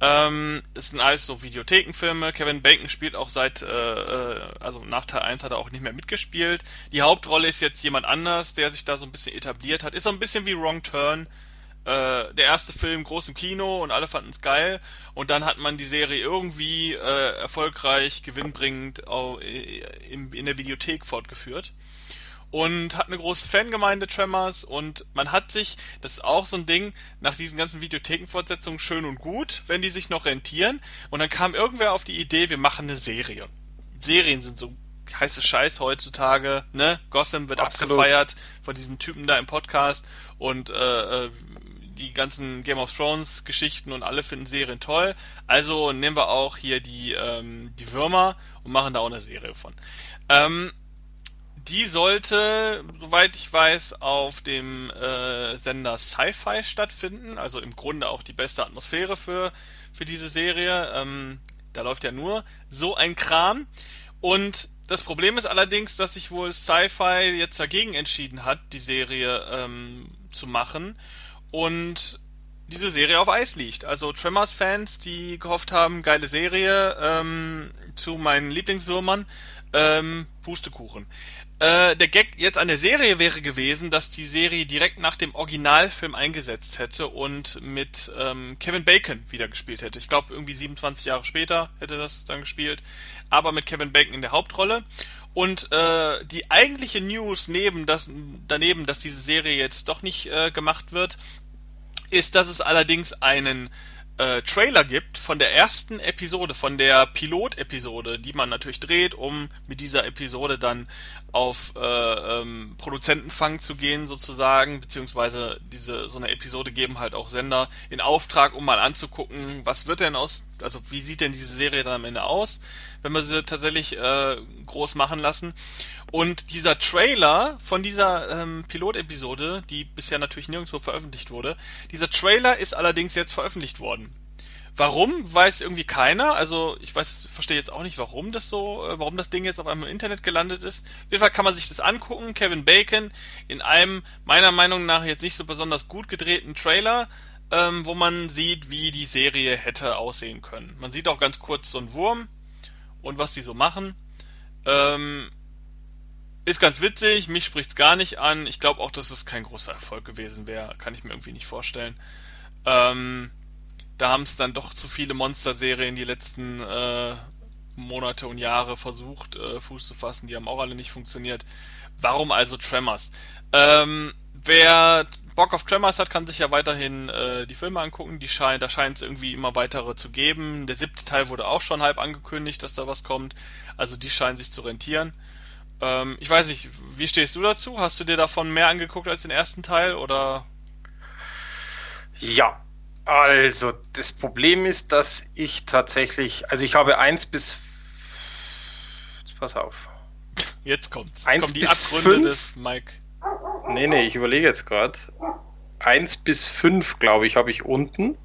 Ähm, das sind alles so Videothekenfilme. Kevin Bacon spielt auch seit, äh, äh, also nach Teil 1 hat er auch nicht mehr mitgespielt. Die Hauptrolle ist jetzt jemand anders, der sich da so ein bisschen etabliert hat. Ist so ein bisschen wie Wrong Turn. Äh, der erste Film groß im Kino und alle fanden es geil. Und dann hat man die Serie irgendwie äh, erfolgreich, gewinnbringend äh, in, in der Videothek fortgeführt und hat eine große Fangemeinde Tremors und man hat sich, das ist auch so ein Ding, nach diesen ganzen Videothekenfortsetzungen schön und gut, wenn die sich noch rentieren und dann kam irgendwer auf die Idee, wir machen eine Serie. Serien sind so heiße Scheiß heutzutage, ne? Gotham wird Absolut. abgefeiert von diesem Typen da im Podcast und äh, äh, die ganzen Game of Thrones Geschichten und alle finden Serien toll. Also nehmen wir auch hier die ähm, die Würmer und machen da auch eine Serie von. Ähm, die sollte, soweit ich weiß, auf dem äh, Sender Sci-Fi stattfinden. Also im Grunde auch die beste Atmosphäre für, für diese Serie. Ähm, da läuft ja nur so ein Kram. Und das Problem ist allerdings, dass sich wohl Sci-Fi jetzt dagegen entschieden hat, die Serie ähm, zu machen. Und diese Serie auf Eis liegt. Also Tremors-Fans, die gehofft haben, geile Serie ähm, zu meinen Lieblingswürmern, ähm, Pustekuchen. Äh, der Gag jetzt an der Serie wäre gewesen, dass die Serie direkt nach dem Originalfilm eingesetzt hätte und mit ähm, Kevin Bacon wieder gespielt hätte. Ich glaube, irgendwie 27 Jahre später hätte das dann gespielt, aber mit Kevin Bacon in der Hauptrolle. Und äh, die eigentliche News neben das, daneben, dass diese Serie jetzt doch nicht äh, gemacht wird, ist, dass es allerdings einen äh, Trailer gibt von der ersten Episode, von der Pilot-Episode, die man natürlich dreht, um mit dieser Episode dann auf äh, ähm, Produzentenfang zu gehen sozusagen, beziehungsweise diese so eine Episode geben halt auch Sender in Auftrag, um mal anzugucken, was wird denn aus, also wie sieht denn diese Serie dann am Ende aus, wenn wir sie tatsächlich äh, groß machen lassen. Und dieser Trailer von dieser ähm, Pilotepisode, die bisher natürlich nirgendwo veröffentlicht wurde, dieser Trailer ist allerdings jetzt veröffentlicht worden. Warum, weiß irgendwie keiner. Also ich weiß, verstehe jetzt auch nicht, warum das so, äh, warum das Ding jetzt auf einmal im Internet gelandet ist. Auf jeden Fall kann man sich das angucken. Kevin Bacon in einem meiner Meinung nach jetzt nicht so besonders gut gedrehten Trailer, ähm, wo man sieht, wie die Serie hätte aussehen können. Man sieht auch ganz kurz so einen Wurm und was die so machen. Ähm, ist ganz witzig, mich spricht's gar nicht an. Ich glaube auch, dass es kein großer Erfolg gewesen wäre. Kann ich mir irgendwie nicht vorstellen. Ähm, da haben es dann doch zu viele Monster-Serien die letzten äh, Monate und Jahre versucht, äh, Fuß zu fassen. Die haben auch alle nicht funktioniert. Warum also Tremors? Ähm, wer Bock auf Tremors hat, kann sich ja weiterhin äh, die Filme angucken. Die scheint, da scheint es irgendwie immer weitere zu geben. Der siebte Teil wurde auch schon halb angekündigt, dass da was kommt. Also die scheinen sich zu rentieren. Ähm, ich weiß nicht, wie stehst du dazu? Hast du dir davon mehr angeguckt als den ersten Teil oder? Ja, also das Problem ist, dass ich tatsächlich, also ich habe eins bis, jetzt pass auf. Jetzt kommt's. Eins kommen die bis Abgründe des Mike. Nee, nee, ich überlege jetzt gerade. Eins bis fünf, glaube ich, habe ich unten.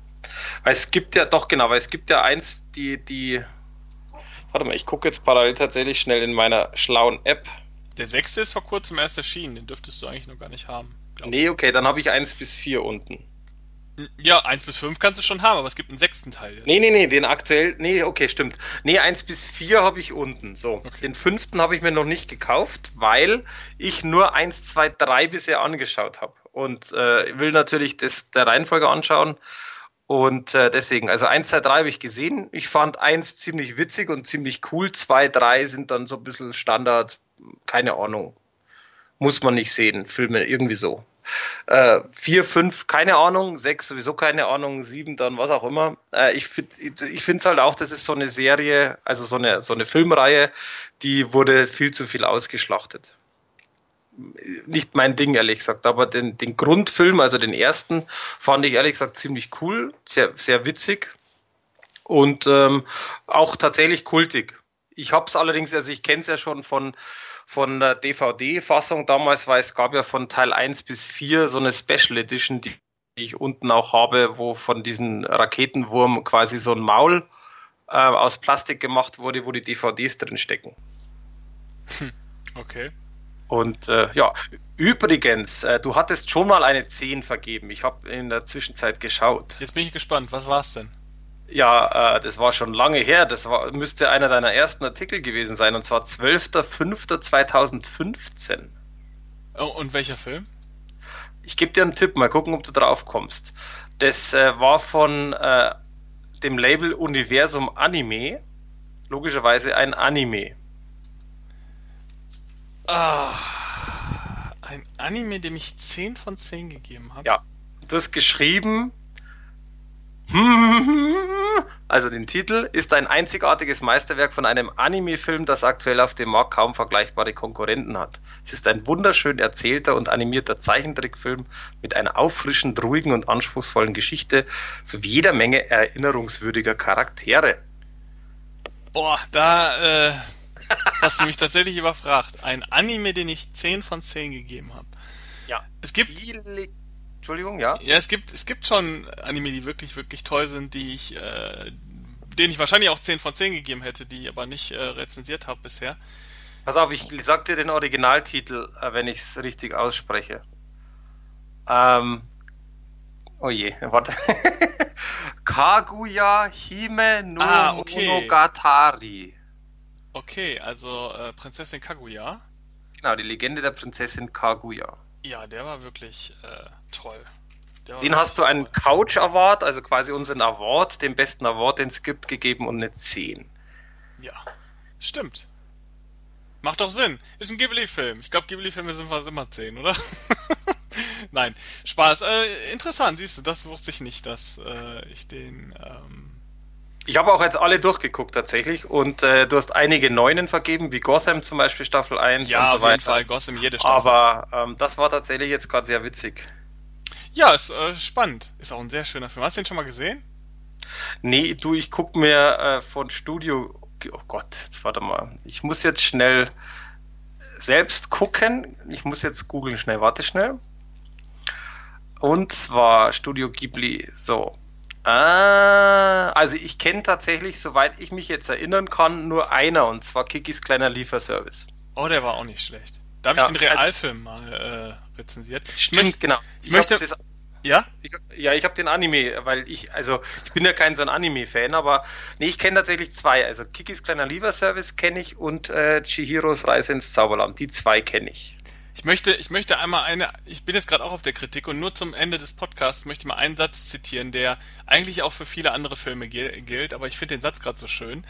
Weil es gibt ja, doch genau, weil es gibt ja eins, die, die, warte mal, ich gucke jetzt parallel tatsächlich schnell in meiner schlauen App. Der sechste ist vor kurzem erst erschienen, den dürftest du eigentlich noch gar nicht haben. Nee, okay, dann habe ich eins bis vier unten. Ja, eins bis fünf kannst du schon haben, aber es gibt einen sechsten Teil jetzt. Nee, nee, nee, den aktuell, nee, okay, stimmt. Nee, eins bis vier habe ich unten. So, Okay. den fünften habe ich mir noch nicht gekauft, weil ich nur eins, zwei, drei bisher angeschaut habe. Und äh, will natürlich das der Reihenfolge anschauen. Und äh, deswegen, also eins, zwei, drei habe ich gesehen. Ich fand eins ziemlich witzig und ziemlich cool. Zwei, drei sind dann so ein bisschen Standard, keine Ahnung. Muss man nicht sehen, Filme irgendwie so. Äh, vier, fünf, keine Ahnung, sechs sowieso keine Ahnung, sieben dann was auch immer. Äh, ich finde es halt auch, das ist so eine Serie, also so eine, so eine Filmreihe, die wurde viel zu viel ausgeschlachtet. Nicht mein Ding, ehrlich gesagt, aber den, den Grundfilm, also den ersten, fand ich ehrlich gesagt ziemlich cool, sehr, sehr witzig und ähm, auch tatsächlich kultig. Ich habe es allerdings, also ich kenne es ja schon von, von der DVD-Fassung damals, weil es gab ja von Teil 1 bis 4 so eine Special Edition, die ich unten auch habe, wo von diesem Raketenwurm quasi so ein Maul äh, aus Plastik gemacht wurde, wo die DVDs drin stecken. Okay. Und äh, ja, übrigens, äh, du hattest schon mal eine 10 vergeben. Ich habe in der Zwischenzeit geschaut. Jetzt bin ich gespannt, was war's denn? Ja, äh, das war schon lange her. Das war, müsste einer deiner ersten Artikel gewesen sein, und zwar 12.05.2015. Oh, und welcher Film? Ich gebe dir einen Tipp, mal gucken, ob du drauf kommst. Das äh, war von äh, dem Label Universum Anime. Logischerweise ein Anime. Ah, ein Anime, dem ich 10 von 10 gegeben habe. Ja, das geschrieben. Also den Titel ist ein einzigartiges Meisterwerk von einem Anime-Film, das aktuell auf dem Markt kaum vergleichbare Konkurrenten hat. Es ist ein wunderschön erzählter und animierter Zeichentrickfilm mit einer auffrischend ruhigen und anspruchsvollen Geschichte sowie jeder Menge erinnerungswürdiger Charaktere. Boah, da äh, hast du mich tatsächlich überfragt. Ein Anime, den ich 10 von 10 gegeben habe. Ja. Es gibt Viele Entschuldigung, ja? Ja, es gibt, es gibt schon Anime, die wirklich, wirklich toll sind, die ich, äh, denen ich wahrscheinlich auch 10 von 10 gegeben hätte, die ich aber nicht äh, rezensiert habe bisher. Pass auf, ich sag dir den Originaltitel, äh, wenn ich es richtig ausspreche. Ähm, oh je, warte. Kaguya Hime no Ah, okay. Monogatari. Okay, also äh, Prinzessin Kaguya. Genau, die Legende der Prinzessin Kaguya. Ja, der war wirklich äh, toll. Der Den hast du einen toll. Couch Award, also quasi unseren Award, den besten Award, den es gibt, gegeben und eine 10. Ja, stimmt. Macht doch Sinn. Ist ein Ghibli-Film. Ich glaube, Ghibli-Filme sind fast immer 10, oder? Nein, Spaß. Äh, interessant, siehst du, das wusste ich nicht, dass äh, ich den. Ähm ich habe auch jetzt alle durchgeguckt tatsächlich und äh, du hast einige Neunen vergeben, wie Gotham zum Beispiel Staffel 1 ja, und so auf weiter. jeden Fall, Gotham jede Staffel. Aber ähm, das war tatsächlich jetzt gerade sehr witzig. Ja, ist äh, spannend. Ist auch ein sehr schöner Film. Hast du den schon mal gesehen? Nee, du, ich guck mir äh, von Studio. Oh Gott, jetzt warte mal. Ich muss jetzt schnell selbst gucken. Ich muss jetzt googeln schnell. Warte schnell. Und zwar Studio Ghibli. So. Ah, also ich kenne tatsächlich, soweit ich mich jetzt erinnern kann, nur einer und zwar Kikis kleiner Lieferservice. Oh, der war auch nicht schlecht. Da habe ich ja, den Realfilm mal äh, rezensiert. Stimmt, ich genau. Ich, ich möchte. Das, ja? Ich, ja, ich habe den Anime, weil ich, also ich bin ja kein so ein Anime-Fan, aber nee, ich kenne tatsächlich zwei. Also Kikis kleiner Lieferservice kenne ich und äh, Chihiros Reise ins Zauberland. Die zwei kenne ich. Ich möchte, ich möchte einmal eine, ich bin jetzt gerade auch auf der Kritik und nur zum Ende des Podcasts möchte ich mal einen Satz zitieren, der eigentlich auch für viele andere Filme gilt, aber ich finde den Satz gerade so schön.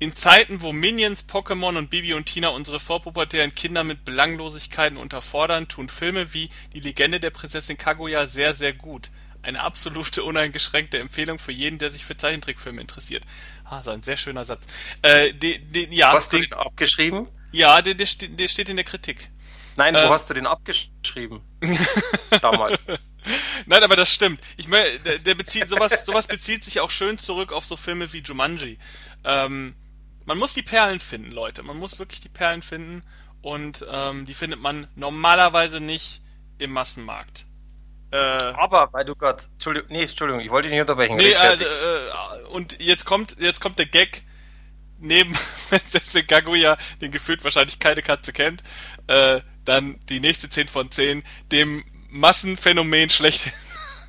In Zeiten, wo Minions, Pokémon und Bibi und Tina unsere vorpubertären Kinder mit Belanglosigkeiten unterfordern, tun Filme wie Die Legende der Prinzessin Kaguya sehr, sehr gut. Eine absolute uneingeschränkte Empfehlung für jeden, der sich für Zeichentrickfilme interessiert. Ah, so ein sehr schöner Satz. Äh, de, de, ja, Hast den, du den abgeschrieben? Ja, der, der, der steht in der Kritik. Nein, wo äh, hast du den abgeschrieben? Damals. Nein, aber das stimmt. Ich meine, der, der bezieht sowas, sowas bezieht sich auch schön zurück auf so Filme wie Jumanji. Ähm, man muss die Perlen finden, Leute. Man muss wirklich die Perlen finden und ähm, die findet man normalerweise nicht im Massenmarkt. Äh, aber weil du gerade, Entschuldigung, nee, Entschuldigung, ich wollte dich nicht unterbrechen. Nee, äh, äh, und jetzt kommt, jetzt kommt der Gag neben Prinzessin Kaguya, den gefühlt wahrscheinlich keine Katze kennt, äh, dann die nächste 10 von 10, dem Massenphänomen schlecht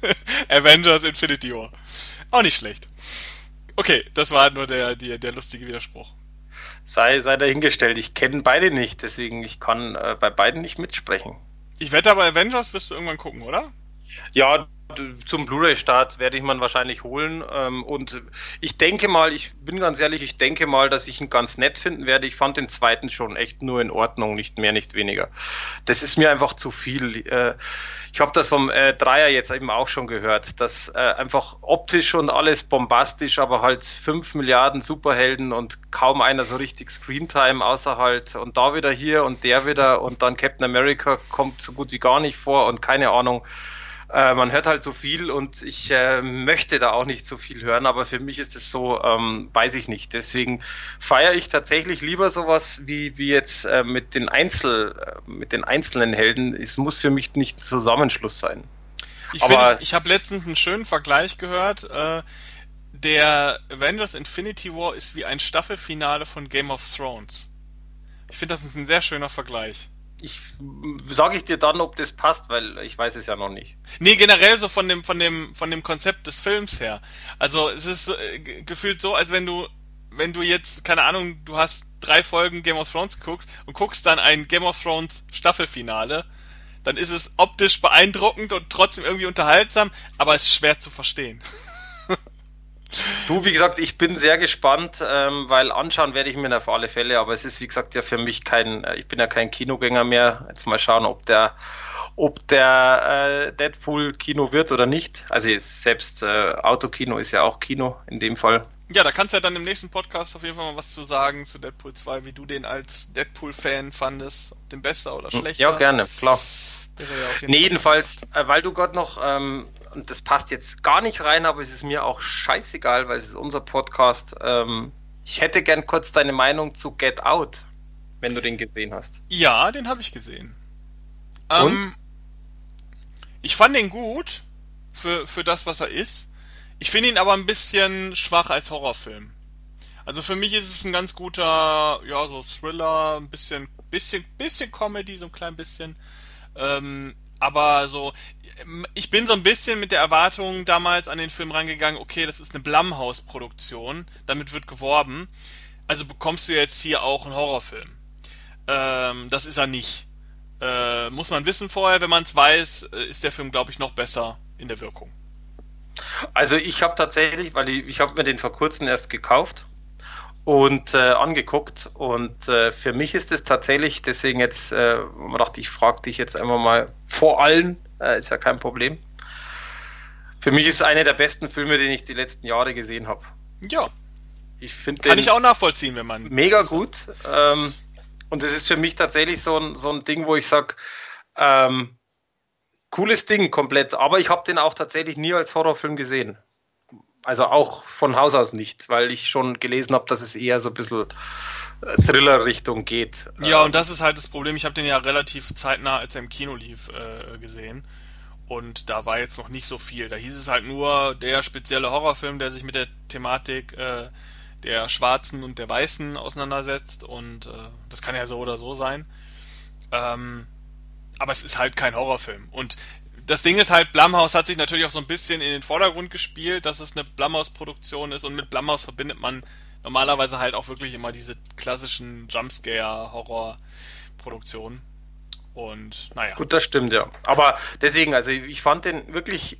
Avengers Infinity War. Auch nicht schlecht. Okay, das war nur der, der, der lustige Widerspruch. Sei, sei dahingestellt, ich kenne beide nicht, deswegen ich kann äh, bei beiden nicht mitsprechen. Ich wette aber Avengers wirst du irgendwann gucken, oder? Ja, zum Blu-ray-Start werde ich man wahrscheinlich holen. Ähm, und ich denke mal, ich bin ganz ehrlich, ich denke mal, dass ich ihn ganz nett finden werde. Ich fand den zweiten schon echt nur in Ordnung, nicht mehr, nicht weniger. Das ist mir einfach zu viel. Äh, ich habe das vom äh, Dreier jetzt eben auch schon gehört, dass äh, einfach optisch und alles bombastisch, aber halt fünf Milliarden Superhelden und kaum einer so richtig Screentime, außer halt und da wieder hier und der wieder und dann Captain America kommt so gut wie gar nicht vor und keine Ahnung. Äh, man hört halt so viel und ich äh, möchte da auch nicht so viel hören, aber für mich ist es so, ähm, weiß ich nicht. Deswegen feiere ich tatsächlich lieber sowas wie, wie jetzt äh, mit den Einzel, äh, mit den einzelnen Helden. Es muss für mich nicht ein Zusammenschluss sein. Ich, aber ich, ich habe letztens einen schönen Vergleich gehört. Äh, der Avengers Infinity War ist wie ein Staffelfinale von Game of Thrones. Ich finde, das ist ein sehr schöner Vergleich ich sage ich dir dann, ob das passt, weil ich weiß es ja noch nicht. Nee, generell so von dem von dem von dem Konzept des Films her. Also es ist äh, gefühlt so, als wenn du wenn du jetzt keine Ahnung, du hast drei Folgen Game of Thrones geguckt und guckst dann ein Game of Thrones Staffelfinale, dann ist es optisch beeindruckend und trotzdem irgendwie unterhaltsam, aber es ist schwer zu verstehen. Du, wie gesagt, ich bin sehr gespannt, ähm, weil anschauen werde ich mir auf alle Fälle, aber es ist, wie gesagt, ja für mich kein, äh, ich bin ja kein Kinogänger mehr. Jetzt mal schauen, ob der, ob der äh, Deadpool Kino wird oder nicht. Also selbst äh, Autokino ist ja auch Kino in dem Fall. Ja, da kannst du ja dann im nächsten Podcast auf jeden Fall mal was zu sagen zu Deadpool 2, wie du den als Deadpool-Fan fandest, ob den besser oder schlechter. Ja, gerne, klar. Ja nee, jedenfalls, äh, weil du gerade noch, ähm, und das passt jetzt gar nicht rein, aber es ist mir auch scheißegal, weil es ist unser Podcast. Ähm, ich hätte gern kurz deine Meinung zu Get Out, wenn du den gesehen hast. Ja, den habe ich gesehen. Und? Ähm, ich fand den gut für, für das, was er ist. Ich finde ihn aber ein bisschen schwach als Horrorfilm. Also für mich ist es ein ganz guter, ja, so Thriller, ein bisschen, bisschen, bisschen Comedy, so ein klein bisschen. Ähm, aber so, ich bin so ein bisschen mit der Erwartung damals an den Film rangegangen, okay, das ist eine Blumhouse-Produktion, damit wird geworben, also bekommst du jetzt hier auch einen Horrorfilm. Ähm, das ist er nicht. Äh, muss man wissen vorher, wenn man es weiß, äh, ist der Film, glaube ich, noch besser in der Wirkung. Also ich habe tatsächlich, weil ich, ich habe mir den vor kurzem erst gekauft und äh, angeguckt. Und äh, für mich ist es tatsächlich, deswegen jetzt, äh, man dachte ich, frage dich jetzt einmal mal vor allen, Äh, ist ja kein Problem. Für mich ist es einer der besten Filme, den ich die letzten Jahre gesehen habe. Ja. Ich finde Kann ich auch nachvollziehen, wenn man. Mega gut. Ähm, und es ist für mich tatsächlich so ein, so ein Ding, wo ich sage, ähm, cooles Ding komplett. Aber ich habe den auch tatsächlich nie als Horrorfilm gesehen. Also auch von Haus aus nicht, weil ich schon gelesen habe, dass es eher so ein bisschen äh, Thriller-Richtung geht. Ja, ähm, und das ist halt das Problem. Ich habe den ja relativ zeitnah, als er im Kino lief, äh, gesehen. Und da war jetzt noch nicht so viel. Da hieß es halt nur der spezielle Horrorfilm, der sich mit der Thematik äh, der Schwarzen und der Weißen auseinandersetzt. Und äh, das kann ja so oder so sein. Ähm, aber es ist halt kein Horrorfilm. Und das Ding ist halt, Blumhouse hat sich natürlich auch so ein bisschen in den Vordergrund gespielt, dass es eine Blumhouse-Produktion ist und mit Blumhouse verbindet man normalerweise halt auch wirklich immer diese klassischen Jumpscare-Horror-Produktionen. Und naja. Gut, das stimmt, ja. Aber deswegen, also ich fand den wirklich,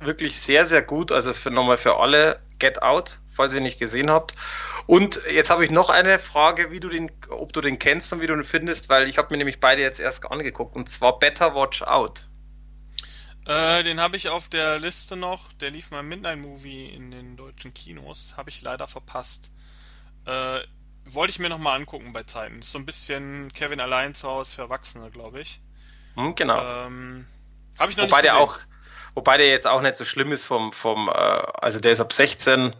wirklich sehr, sehr gut. Also für nochmal für alle Get Out, falls ihr nicht gesehen habt. Und jetzt habe ich noch eine Frage, wie du den, ob du den kennst und wie du ihn findest, weil ich habe mir nämlich beide jetzt erst angeguckt. Und zwar Better Watch Out. Äh, den habe ich auf der Liste noch. Der lief mal im Midnight Movie in den deutschen Kinos. Habe ich leider verpasst. Äh, wollte ich mir nochmal angucken bei Zeiten. so ein bisschen Kevin allein zu Hause für Erwachsene, glaube ich. Hm, genau. Ähm, Habe ich noch wobei nicht gesehen. Der auch, wobei der jetzt auch nicht so schlimm ist vom, vom äh, also der ist ab 16.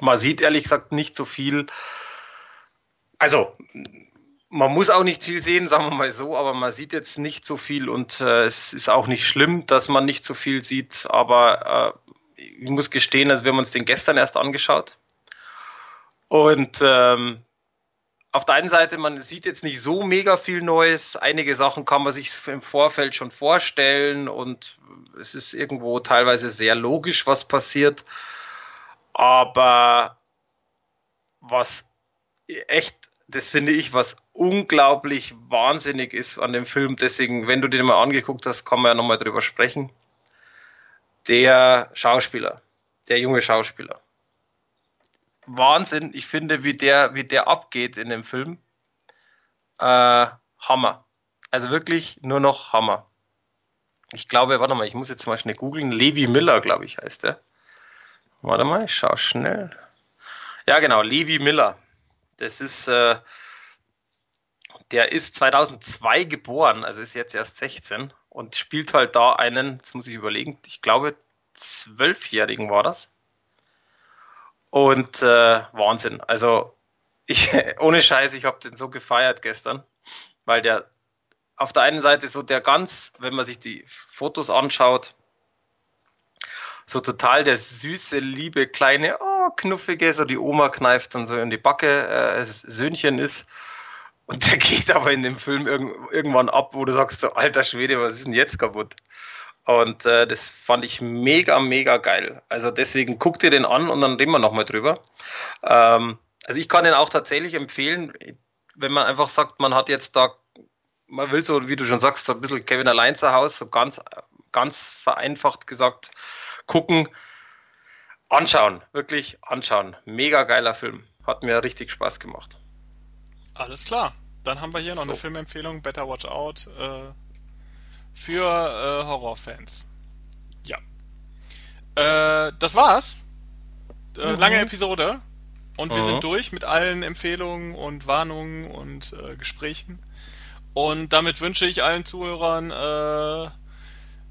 Man sieht ehrlich gesagt nicht so viel. Also, man muss auch nicht viel sehen, sagen wir mal so, aber man sieht jetzt nicht so viel und äh, es ist auch nicht schlimm, dass man nicht so viel sieht, aber äh, ich muss gestehen, also wir haben uns den gestern erst angeschaut und ähm, auf der einen Seite, man sieht jetzt nicht so mega viel Neues. Einige Sachen kann man sich im Vorfeld schon vorstellen und es ist irgendwo teilweise sehr logisch, was passiert. Aber was echt, das finde ich, was unglaublich wahnsinnig ist an dem Film. Deswegen, wenn du den mal angeguckt hast, kann man ja nochmal drüber sprechen. Der Schauspieler, der junge Schauspieler. Wahnsinn. Ich finde, wie der, wie der abgeht in dem Film. Äh, Hammer. Also wirklich nur noch Hammer. Ich glaube, warte mal, ich muss jetzt mal schnell googeln. Levi Miller, glaube ich, heißt der. Warte mal, ich schau schnell. Ja, genau, Levi Miller. Das ist, äh, der ist 2002 geboren, also ist jetzt erst 16 und spielt halt da einen, jetzt muss ich überlegen, ich glaube, zwölfjährigen war das. Und äh, Wahnsinn. Also ich, ohne Scheiß, ich habe den so gefeiert gestern, weil der auf der einen Seite so der ganz, wenn man sich die Fotos anschaut, so total der süße, liebe, kleine, oh, knuffige, so die Oma kneift und so in die Backe, äh, Söhnchen ist. Und der geht aber in dem Film irg irgendwann ab, wo du sagst, so, alter Schwede, was ist denn jetzt kaputt? Und äh, das fand ich mega, mega geil. Also deswegen guck dir den an und dann reden wir nochmal drüber. Ähm, also ich kann den auch tatsächlich empfehlen, wenn man einfach sagt, man hat jetzt da, man will so, wie du schon sagst, so ein bisschen Kevin allein zu Hause, so ganz, ganz vereinfacht gesagt, gucken, anschauen, wirklich anschauen. Mega geiler Film. Hat mir richtig Spaß gemacht. Alles klar. Dann haben wir hier noch so. eine Filmempfehlung, Better Watch Out. Äh für äh, Horrorfans. Ja. Äh, das war's. Äh, mhm. Lange Episode. Und wir mhm. sind durch mit allen Empfehlungen und Warnungen und äh, Gesprächen. Und damit wünsche ich allen Zuhörern äh,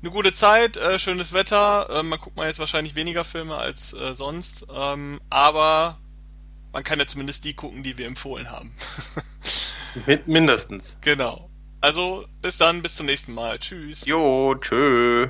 eine gute Zeit, äh, schönes Wetter. Äh, man guckt mal jetzt wahrscheinlich weniger Filme als äh, sonst, ähm, aber man kann ja zumindest die gucken, die wir empfohlen haben. Mindestens. Genau. Also bis dann, bis zum nächsten Mal. Tschüss. Jo, tschö.